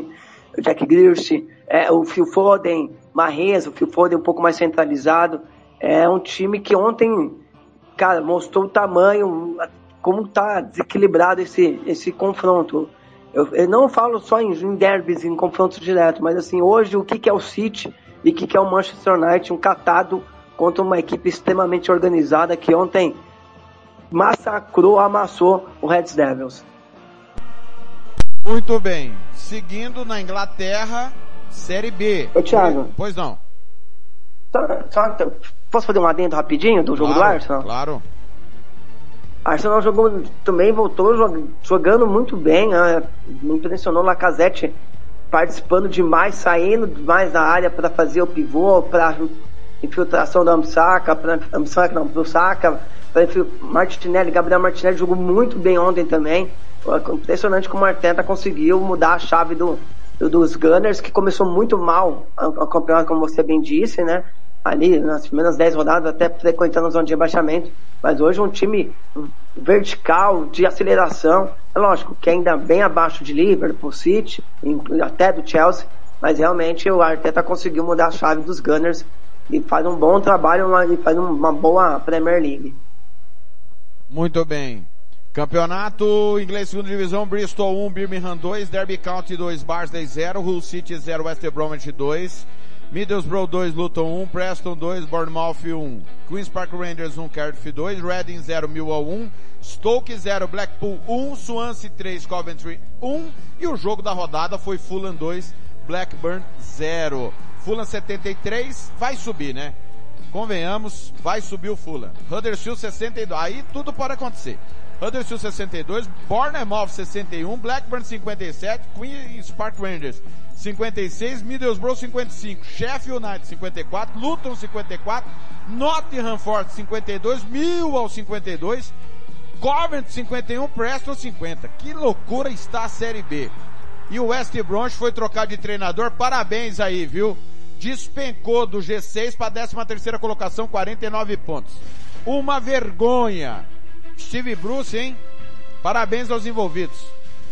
o Jack Grealish, é, o Phil Foden, o Phil Foden um pouco mais centralizado. É um time que ontem, cara, mostrou o tamanho, como tá desequilibrado esse, esse confronto. Eu, eu não falo só em, em derbys, em confrontos diretos, mas assim, hoje o que, que é o City e o que, que é o Manchester United, um catado contra uma equipe extremamente organizada que ontem massacrou, amassou o Reds Devils. Muito bem. Seguindo na Inglaterra, Série B. Ô, Thiago. Pois não. Só, só, posso fader um adendo rapidinho do jogo claro, do Arsenal? Claro. Arsenal jogou, também voltou jogando muito bem, né? me impressionou Lacazette participando demais, saindo mais da área para fazer o pivô, para infiltração da Amsaka, para Amsaka não, pro Saka, para Martinelli, Gabriel Martinelli jogou muito bem ontem também. Impressionante como o Arteta conseguiu mudar a chave do dos Gunners, que começou muito mal o campeonato, como você bem disse, né? ali nas primeiras 10 rodadas, até frequentando a zona de rebaixamento. Mas hoje um time vertical, de aceleração, é lógico que ainda bem abaixo de Liverpool, City, até do Chelsea, mas realmente o Arteta conseguiu mudar a chave dos Gunners e faz um bom trabalho e faz uma boa Premier League. Muito bem. Campeonato inglês segunda divisão, Bristol 1, Birmingham 2, Derby County 2, Barnsley 0, Hull City 0, West Bromwich 2, Middlesbrough 2, Luton 1, Preston 2, Bournemouth 1, Queen's Park Rangers 1, Cardiff 2, Reading 0, Millwall 1, Stoke 0, Blackpool 1, Swansea 3, Coventry 1 e o jogo da rodada foi Fulham 2, Blackburn 0. Fulham 73 vai subir, né? Convenhamos, vai subir o Fulham. Huddersfield 62, aí tudo pode acontecer. Huddersfield 62, Bournemouth 61, Blackburn 57, Queen's Park Rangers 56, Middlesbrough 55, Sheffield United 54, Luton 54, Nottingham Forest 52, Millwall 52, Covent 51, Preston 50. Que loucura está a Série B. E o West Bromwich foi trocar de treinador, parabéns aí, viu? Despencou do G6 para a 13 terceira colocação, 49 pontos. Uma vergonha. Steve Bruce, hein? Parabéns aos envolvidos.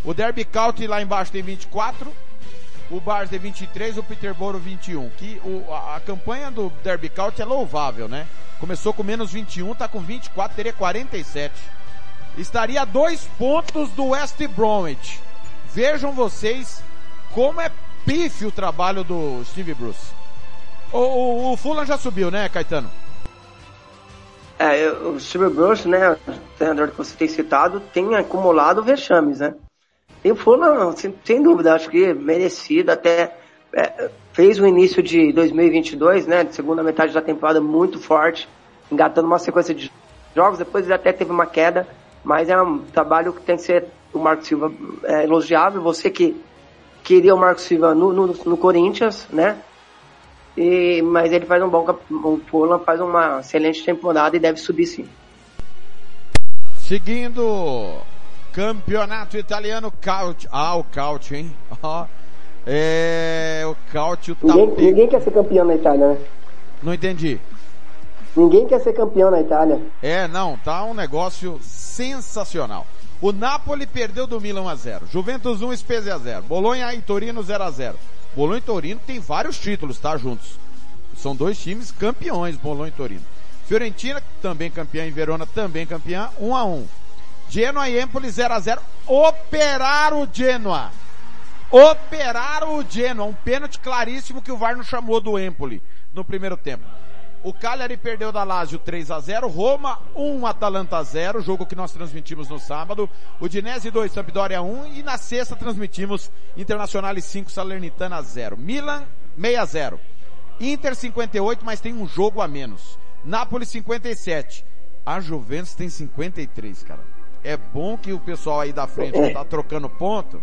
O Derby County lá embaixo tem 24, o Bars tem 23, o Peterborough 21. Que o, a, a campanha do Derby County é louvável, né? Começou com menos 21, tá com 24, teria 47. Estaria a dois pontos do West Bromwich. Vejam vocês como é pífio o trabalho do Steve Bruce. O, o, o Fulham já subiu, né, Caetano? É, o Steve Bruce, né, o treinador que você tem citado, tem acumulado vexames, né? E o Fulham, sem, sem dúvida, acho que merecido, até é, fez o início de 2022, né, de segunda metade da temporada muito forte, engatando uma sequência de jogos, depois ele até teve uma queda, mas é um trabalho que tem que ser o Marco Silva é, elogiável, você que queria o Marco Silva no, no, no Corinthians, né, e, mas ele faz um bom o Fulham faz uma excelente temporada e deve subir sim. Seguindo campeonato italiano Caut, ah o Caut, hein? Oh, é o Caut o ninguém, ninguém quer ser campeão na Itália, né? Não entendi. Ninguém quer ser campeão na Itália. É, não, tá um negócio sensacional. O Napoli perdeu do Milan 1 a 0. Juventus 1 Spezia 0. Bolonha e Torino 0 a 0. Bolonha e Torino tem vários títulos, tá? Juntos. São dois times campeões, Bolonha e Torino. Fiorentina, também campeã, em Verona, também campeã, 1 a 1 Genoa e Empoli 0 a 0 Operaram o Genoa. Operaram o Genoa. Um pênalti claríssimo que o VAR não chamou do Empoli no primeiro tempo. O Cagliari perdeu da Lazio 3 a 0, Roma 1 Atalanta 0, jogo que nós transmitimos no sábado. O Dinese 2 Sampdoria 1 e na sexta transmitimos Internacional 5 Salernitana 0. Milan 6 a 0. Inter 58, mas tem um jogo a menos. Napoli 57. A Juventus tem 53, cara. É bom que o pessoal aí da frente que tá trocando ponto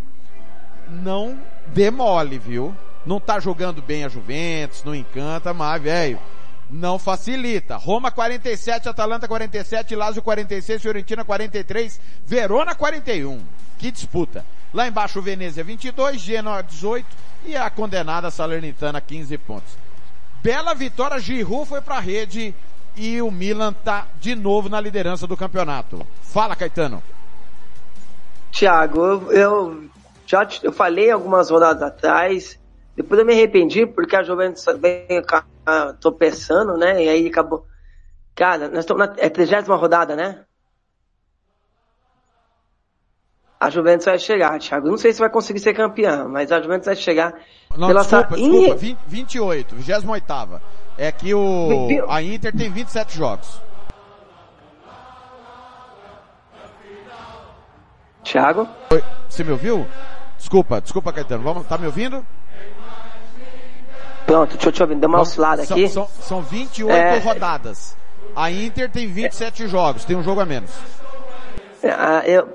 não demole, viu? Não tá jogando bem a Juventus, não encanta, mas velho, não facilita. Roma 47, Atalanta 47, Lazio 46, Fiorentina 43, Verona 41. Que disputa. Lá embaixo o Venezia 22, Genoa 18 e a condenada Salernitana 15 pontos. Bela vitória, Giroud foi pra rede e o Milan tá de novo na liderança do campeonato. Fala, Caetano. Thiago, eu, eu já te, eu falei algumas rodadas atrás, depois eu me arrependi porque a Juventus vem tropeçando, né? E aí acabou. Cara, nós estamos na é 30 rodada, né? A Juventus vai chegar, Thiago. Não sei se vai conseguir ser campeã, mas a Juventus vai chegar. Não, pela desculpa, sa... desculpa, 20, 28, 28 É que o, a Inter tem 27 jogos. Thiago? Oi, você me ouviu? Desculpa, desculpa, Caetano. Vamos, tá me ouvindo? Pronto, deixa eu te ouvir, deu uma oscilada são, aqui. São, são 28 É. rodadas. A Inter tem 27 jogos, tem um jogo a menos. É, eu,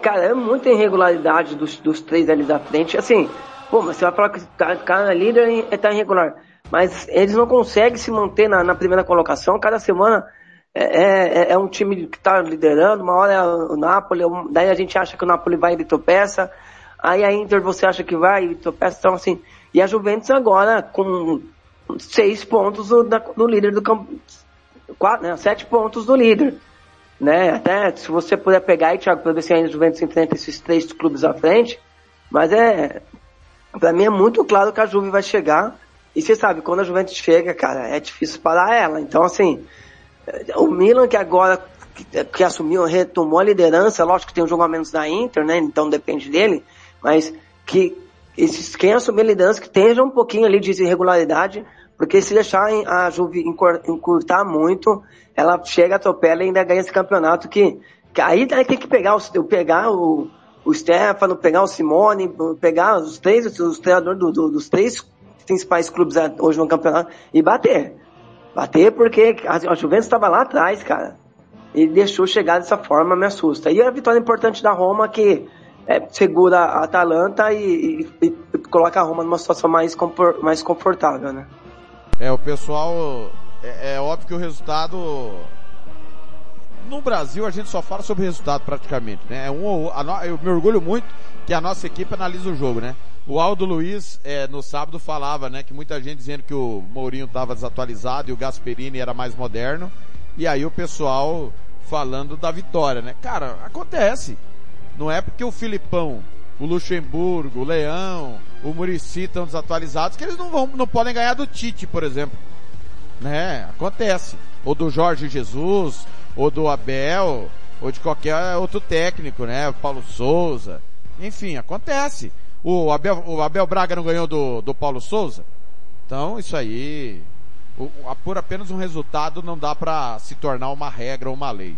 cara, é muita irregularidade dos, dos três ali da frente. Assim, pô, mas você vai falar que o cara, cara é líder e tá irregular. Mas eles não conseguem se manter na, na primeira colocação. Cada semana é, é, é um time que tá liderando, uma hora é o Napoli, daí a gente acha que o Napoli vai e ele tropeça. Aí a Inter você acha que vai e tropeça. Então, assim, e a Juventus agora com seis pontos do, da- do líder do campo. Né, sete pontos do líder né? Até se você puder pegar aí, Thiago, para ver se a Juventus enfrenta esses três clubes à frente. Mas é, para mim é muito claro que a Juve vai chegar. E você sabe, quando a Juventus chega, cara, é difícil parar ela. Então, assim, o Milan que agora que, que assumiu, retomou a liderança, lógico que tem um jogo a menos da Inter, né? Então depende dele, mas que esses, quem assumir a liderança que tenha um pouquinho ali de irregularidade, porque se deixar a Juve encur- encurtar muito, ela chega, atropela e ainda ganha esse campeonato que, que aí, aí tem que pegar, os, pegar o, o Stefano, pegar o Simone, pegar os três, os treinadores do- do- dos três principais clubes hoje no campeonato e bater. Bater porque a Juventus estava lá atrás, cara. E deixou chegar dessa forma, me assusta. E a vitória importante da Roma que é, segura a Atalanta e, e- e coloca a Roma numa situação mais, compor- mais confortável, né? É, o pessoal, é, é óbvio que o resultado, no Brasil a gente só fala sobre resultado praticamente, né? É um, a eu me orgulho muito que a nossa equipe analisa o jogo, né? O Aldo Luiz, é, no sábado falava, né, que muita gente dizendo que o Mourinho estava desatualizado e o Gasperini era mais moderno. E aí o pessoal falando da vitória, né? Cara, acontece. Não é porque o Filipão, o Luxemburgo, o Leão, o Murici estão desatualizados que eles não vão, não podem ganhar do Tite, por exemplo. Né? Acontece. Ou do Jorge Jesus, ou do Abel, ou de qualquer outro técnico, né? Paulo Souza. Enfim, acontece. O Abel, o Abel Braga não ganhou do, do Paulo Souza? Então, isso aí, o, por apenas um resultado não dá para se tornar uma regra ou uma lei.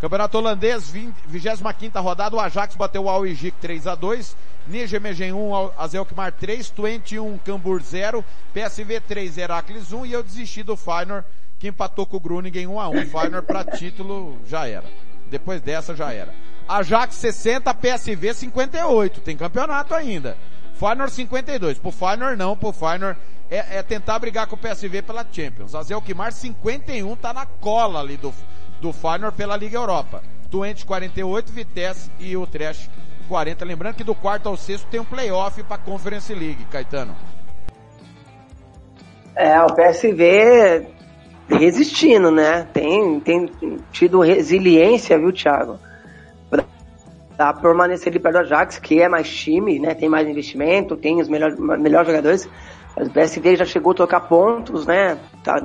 Campeonato holandês, 25 rodada, o Ajax bateu o Al-Ijik 3 a 2 Nijmegen 1, Azelkmar 3, Twente 1, Cambur 0, PSV 3, Heracles 1 e eu desisti do Feyenoord, que empatou com o Groningen 1 a 1 Feyenoord para título já era. Depois dessa já era. Ajax 60, PSV 58, tem campeonato ainda. Feyenoord 52, pro Feyenoord não, pro Feyenoord é, é tentar brigar com o PSV pela Champions. Azelkmar 51 tá na cola ali do, do Feyenoord pela Liga Europa. Twente 48, Vitesse e o Trash 40. Lembrando que do quarto ao sexto tem um playoff para Conference League, Caetano. É, o PSV resistindo, né? Tem, tem tido resiliência, viu, Thiago? Pra, permanecer ali perto do Ajax, que é mais time, né? Tem mais investimento, tem os melhores, melhores jogadores. Mas o PSV já chegou a tocar pontos, né? Tá,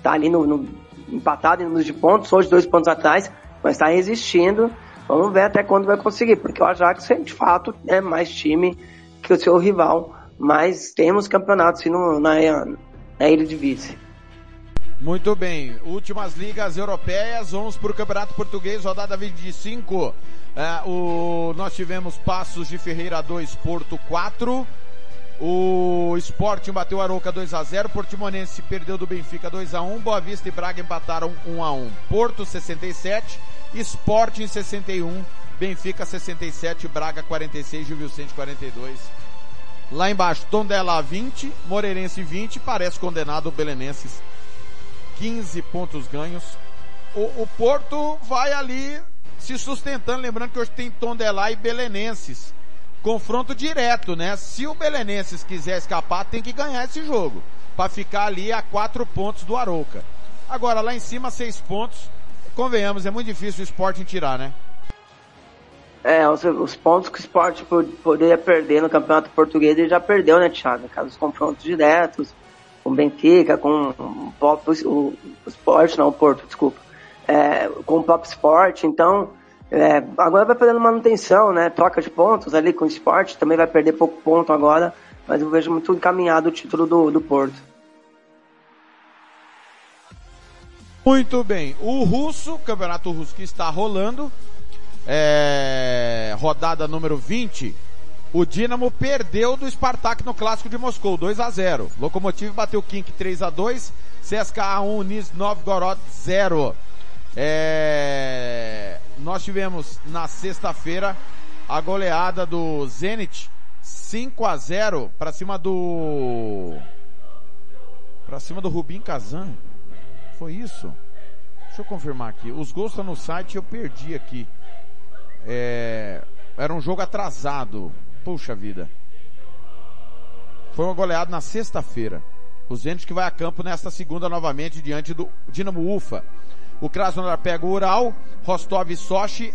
tá ali no, no empatado em números de pontos, hoje dois pontos atrás, mas está resistindo. Vamos ver até quando vai conseguir, porque o Ajax de fato é mais time que o seu rival, mas temos campeonatos sim, na, na de vice. Muito bem, últimas ligas europeias, vamos para o Campeonato Português, rodada 25. É, o, nós tivemos Passos de Ferreira 2, Porto 4. O Sporting bateu a Arouca 2 a 0 Portimonense perdeu do Benfica 2 a 1 Boa Vista e Braga empataram 1 a 1 Porto 67, Sporting 61, Benfica 67, Braga 46, Gil Vicente 42. Lá embaixo, Tondela 20, Moreirense 20, parece condenado o Belenenses 15 pontos ganhos. O, o Porto vai ali se sustentando, lembrando que hoje tem Tondela e Belenenses confronto direto, né? Se o Belenenses quiser escapar, tem que ganhar esse jogo. para ficar ali a quatro pontos do Arouca. Agora, lá em cima, seis pontos. Convenhamos, é muito difícil o Sporting tirar, né? É, os, os pontos que o Sport poderia perder no Campeonato Português, ele já perdeu, né, Thiago? Caso os confrontos diretos, com o Benfica, com o o, o Sport, não, o Porto, desculpa. É, com o próprio Sport, então é, agora vai fazendo manutenção, né? Troca de pontos ali com o esporte, também vai perder pouco ponto agora, mas eu vejo muito encaminhado o título do, do Porto. Muito bem. O russo, campeonato russo que está rolando, é, rodada número 20. O Dinamo perdeu do Spartak no clássico de Moscou, 2 a 0. Lokomotiv bateu Kink 3 a 2, CSKA 1, Niz Novgorod 0. É... Nós tivemos na sexta-feira a goleada do Zenit 5 a 0 para cima do para cima do Rubim Kazan. Foi isso? Deixa eu confirmar aqui. Os gols estão no site, eu perdi aqui. É... Era um jogo atrasado. Puxa vida. Foi uma goleada na sexta-feira. O Zenit que vai a campo nesta segunda novamente diante do Dinamo Ufa. O Krasnodar pega o Ural, Rostov Sochi,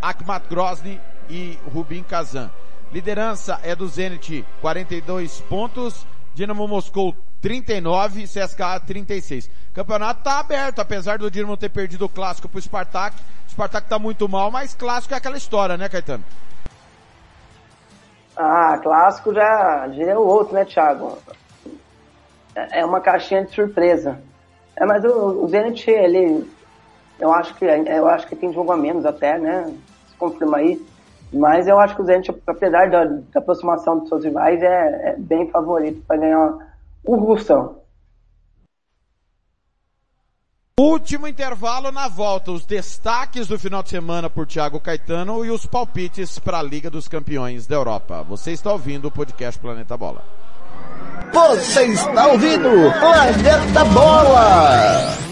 Akhmat Grozny e Rubin Kazan. Liderança é do Zenit, 42 pontos. Dinamo Moscou 39, CSKA 36. Campeonato tá aberto, apesar do Dinamo ter perdido o clássico pro Spartak. O Spartak tá muito mal, mas clássico é aquela história, né, Caetano? Ah, clássico já, já é o outro, né, Thiago? É uma caixinha de surpresa. É, mas o, o Zenit, ele eu acho que eu acho que tem jogo a menos até, né? Se confirma aí. Mas eu acho que o Zenit, apesar da, da aproximação dos seus rivais, é, é bem favorito para ganhar o Russão. Último intervalo na volta, os destaques do final de semana por Thiago Caetano e os palpites para a Liga dos Campeões da Europa. Você está ouvindo o podcast Planeta Bola. Você está ouvindo Planeta Bola!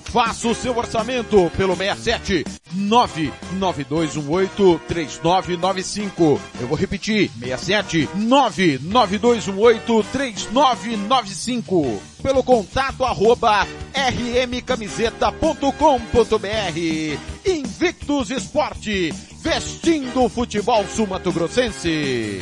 Faça o seu orçamento pelo 67 992183995. Eu vou repetir, 67 992183995. Pelo contato arroba rmcamiseta.com.br. Invictus Esporte, vestindo o futebol sumatogrossense.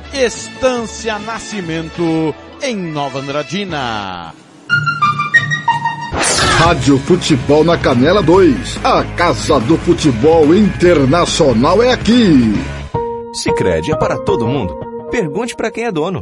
Estância Nascimento em Nova Andradina. Rádio Futebol na Canela 2. A Casa do Futebol Internacional é aqui. Sicredi é para todo mundo. Pergunte para quem é dono.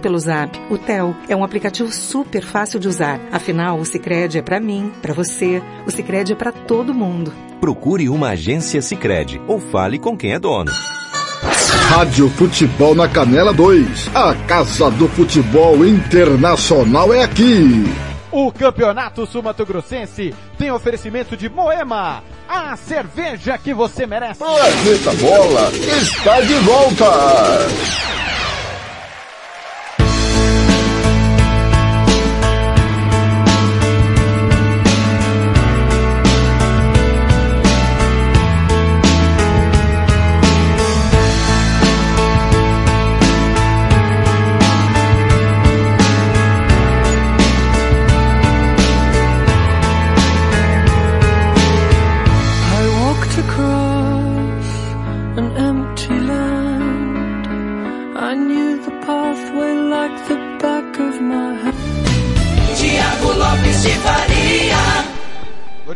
pelo Zap, o Tel. É um aplicativo super fácil de usar. Afinal, o Sicredi é para mim, para você. O Sicredi é para todo mundo. Procure uma agência Sicredi ou fale com quem é dono. Rádio Futebol na Canela 2. A Casa do Futebol Internacional é aqui. O Campeonato Sumatogrossense tem oferecimento de Moema, a cerveja que você merece. Planeta Bola está de volta.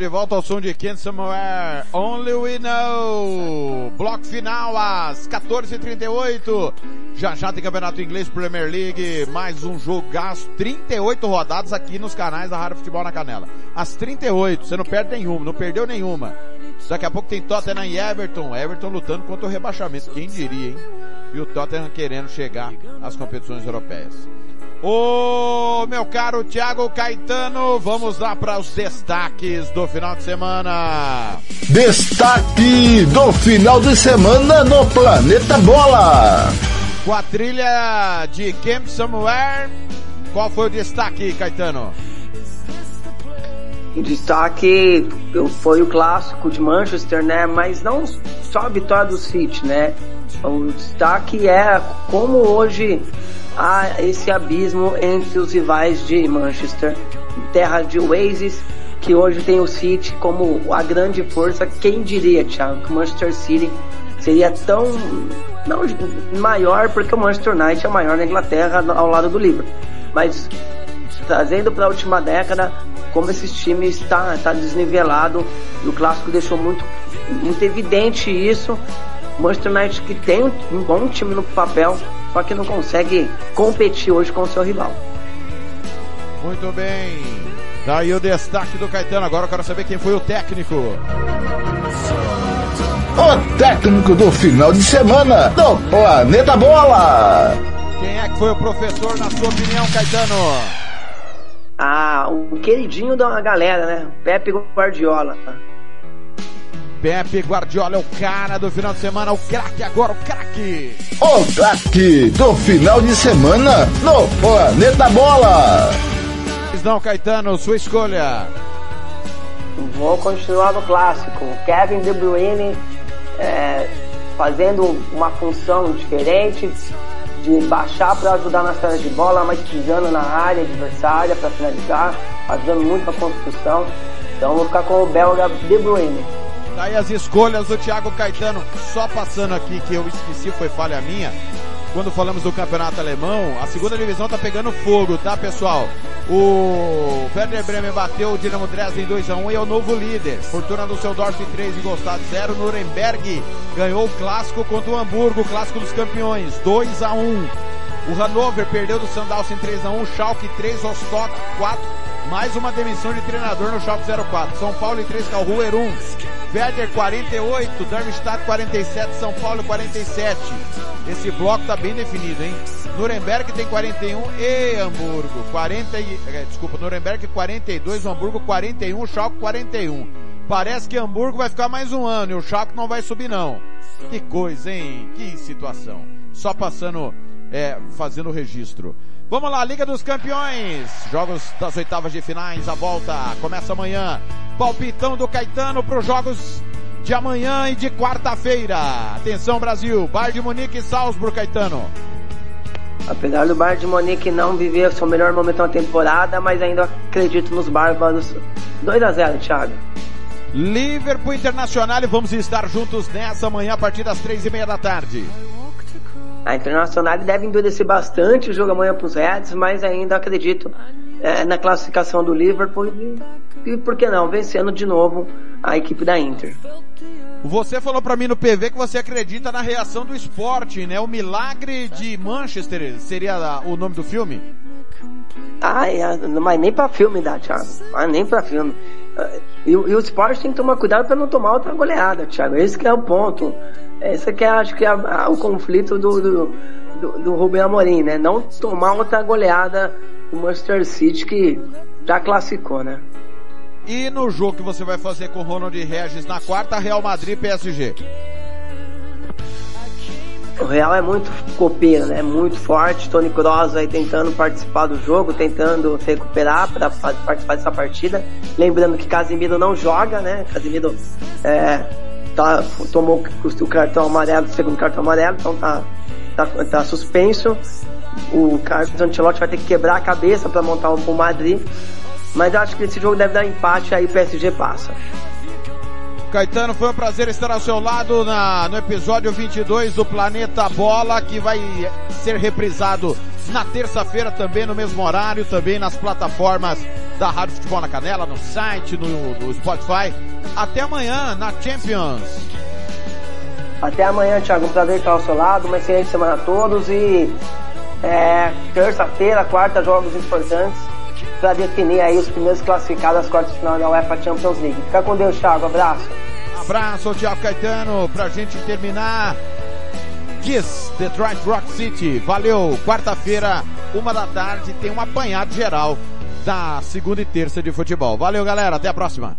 De volta ao som de Ken Somewhere, Only We Know. Bloco final às 14h38. Já já tem Campeonato Inglês Premier League, mais um jogaço, 38 rodadas aqui nos canais da Rádio Futebol na Canela. Às 38, você não perde nenhuma, não perdeu nenhuma. Daqui a pouco tem Tottenham e Everton, Everton lutando contra o rebaixamento, quem diria, hein? E o Tottenham querendo chegar às competições europeias. Ô, meu caro Thiago Caetano, vamos lá para os destaques do final de semana. Destaque do final de semana no Planeta Bola. Com a trilha de Camp Somewhere, qual foi o destaque, Caetano? O destaque foi o clássico de Manchester, né? Mas não só a vitória do City, né? O destaque é como hoje há esse abismo entre os rivais de Manchester, terra de Oasis, que hoje tem o City como a grande força. Quem diria, Thiago, que o Manchester City seria tão não maior porque o Manchester United é maior na Inglaterra ao lado do Liverpool, mas trazendo para a última década como esses times está tá desnivelado e o clássico deixou muito muito evidente isso. Manchester United que tem um bom time no papel, só que não consegue competir hoje com o seu rival. Muito bem. Daí o destaque do Caetano. Agora eu quero saber quem foi o técnico. O técnico do final de semana do Planeta Bola. Quem é que foi o professor, na sua opinião, Caetano? Ah, o queridinho da galera, né? Pepe Guardiola. Pepe Guardiola é o cara do final de semana, o craque agora, o craque. O craque do final de semana no Planeta Bola. Não, Caetano, sua escolha. Vou continuar no clássico. Kevin De Bruyne é, fazendo uma função diferente de baixar para ajudar na saída de bola, mas pisando na área adversária para finalizar, ajudando muito a construção. Então vou ficar com o belga De Bruyne. Daí as escolhas do Thiago Caetano, só passando aqui que eu esqueci, foi falha minha quando falamos do campeonato alemão, a segunda divisão tá pegando fogo, tá pessoal? O Werder Bremen bateu o Dinamo Dresden 2x1 e é o novo líder. Fortuna do Seudorf 3 e Gostado 0. Nuremberg ganhou o clássico contra o Hamburgo, o clássico dos campeões, 2x1. O Hannover perdeu do Sandhausen 3x1, Schalke 3, Rostock 4. Mais uma demissão de treinador no Schalke 04. São Paulo e 3, Calruer 1. Werder 48, Darmstadt 47, São Paulo 47. Esse bloco tá bem definido, hein? Nuremberg tem 41 e Hamburgo 40 e, eh, desculpa, Nuremberg 42, Hamburgo 41, Schalke 41. Parece que Hamburgo vai ficar mais um ano e o Schalke não vai subir não. Que coisa, hein? Que situação. Só passando, é, fazendo o registro. Vamos lá, Liga dos Campeões. Jogos das oitavas de finais, a volta começa amanhã. Palpitão do Caetano para os jogos de amanhã e de quarta-feira. Atenção Brasil, Bayern de Munique e Salzburg, Caetano. Apesar do Bayern de Munique não viver seu melhor momento na temporada, mas ainda acredito nos bárbaros. 2 a 0 Thiago. Liverpool Internacional e vamos estar juntos nessa manhã a partir das três e meia da tarde. A Internacional deve endurecer bastante o jogo amanhã para os Reds, mas ainda acredito é, na classificação do Liverpool e, e, por que não, vencendo de novo a equipe da Inter. Você falou para mim no PV que você acredita na reação do esporte, né? O Milagre de Manchester seria o nome do filme? Ah, é, mas nem para filme dá, Thiago. Mas nem para filme. E, e, o esporte tem que tomar cuidado para não tomar outra goleada, Thiago. Esse que é o ponto. Esse que é, acho que é a, o conflito do, do, do, do Rubem Amorim, né? Não tomar outra goleada do Manchester City que já classificou, né? E no jogo que você vai fazer com o Ronald Regis na quarta, Real Madrid PSG. O Real é muito copeiro, né? Muito forte. Tony Kroos aí tentando participar do jogo, tentando se recuperar para participar dessa partida. Lembrando que Casimiro não joga, né? Casimiro é, tá, tomou o cartão amarelo, o segundo cartão amarelo, então tá, tá, tá suspenso. O Carlos Ancelotti vai ter que quebrar a cabeça para montar pro Madrid. Mas acho que esse jogo deve dar empate, aí o PSG passa. Caetano, foi um prazer estar ao seu lado na, no episódio 22 do Planeta Bola, que vai ser reprisado na terça-feira também no mesmo horário, também nas plataformas da Rádio Futebol na Canela, no site, no, no Spotify. Até amanhã na Champions. Até amanhã, Thiago. Um prazer estar ao seu lado. Uma excelente semana a todos e é, terça-feira, quarta, jogos importantes para definir aí os primeiros classificados às quartas de final da UEFA Champions League. Fica com Deus, Thiago. Abraço. Abraço, Thiago Caetano. Pra gente terminar, Kiss, Detroit Rock City. Valeu. Quarta-feira, uma da tarde, tem um apanhado geral da segunda e terça de futebol. Valeu, galera. Até a próxima.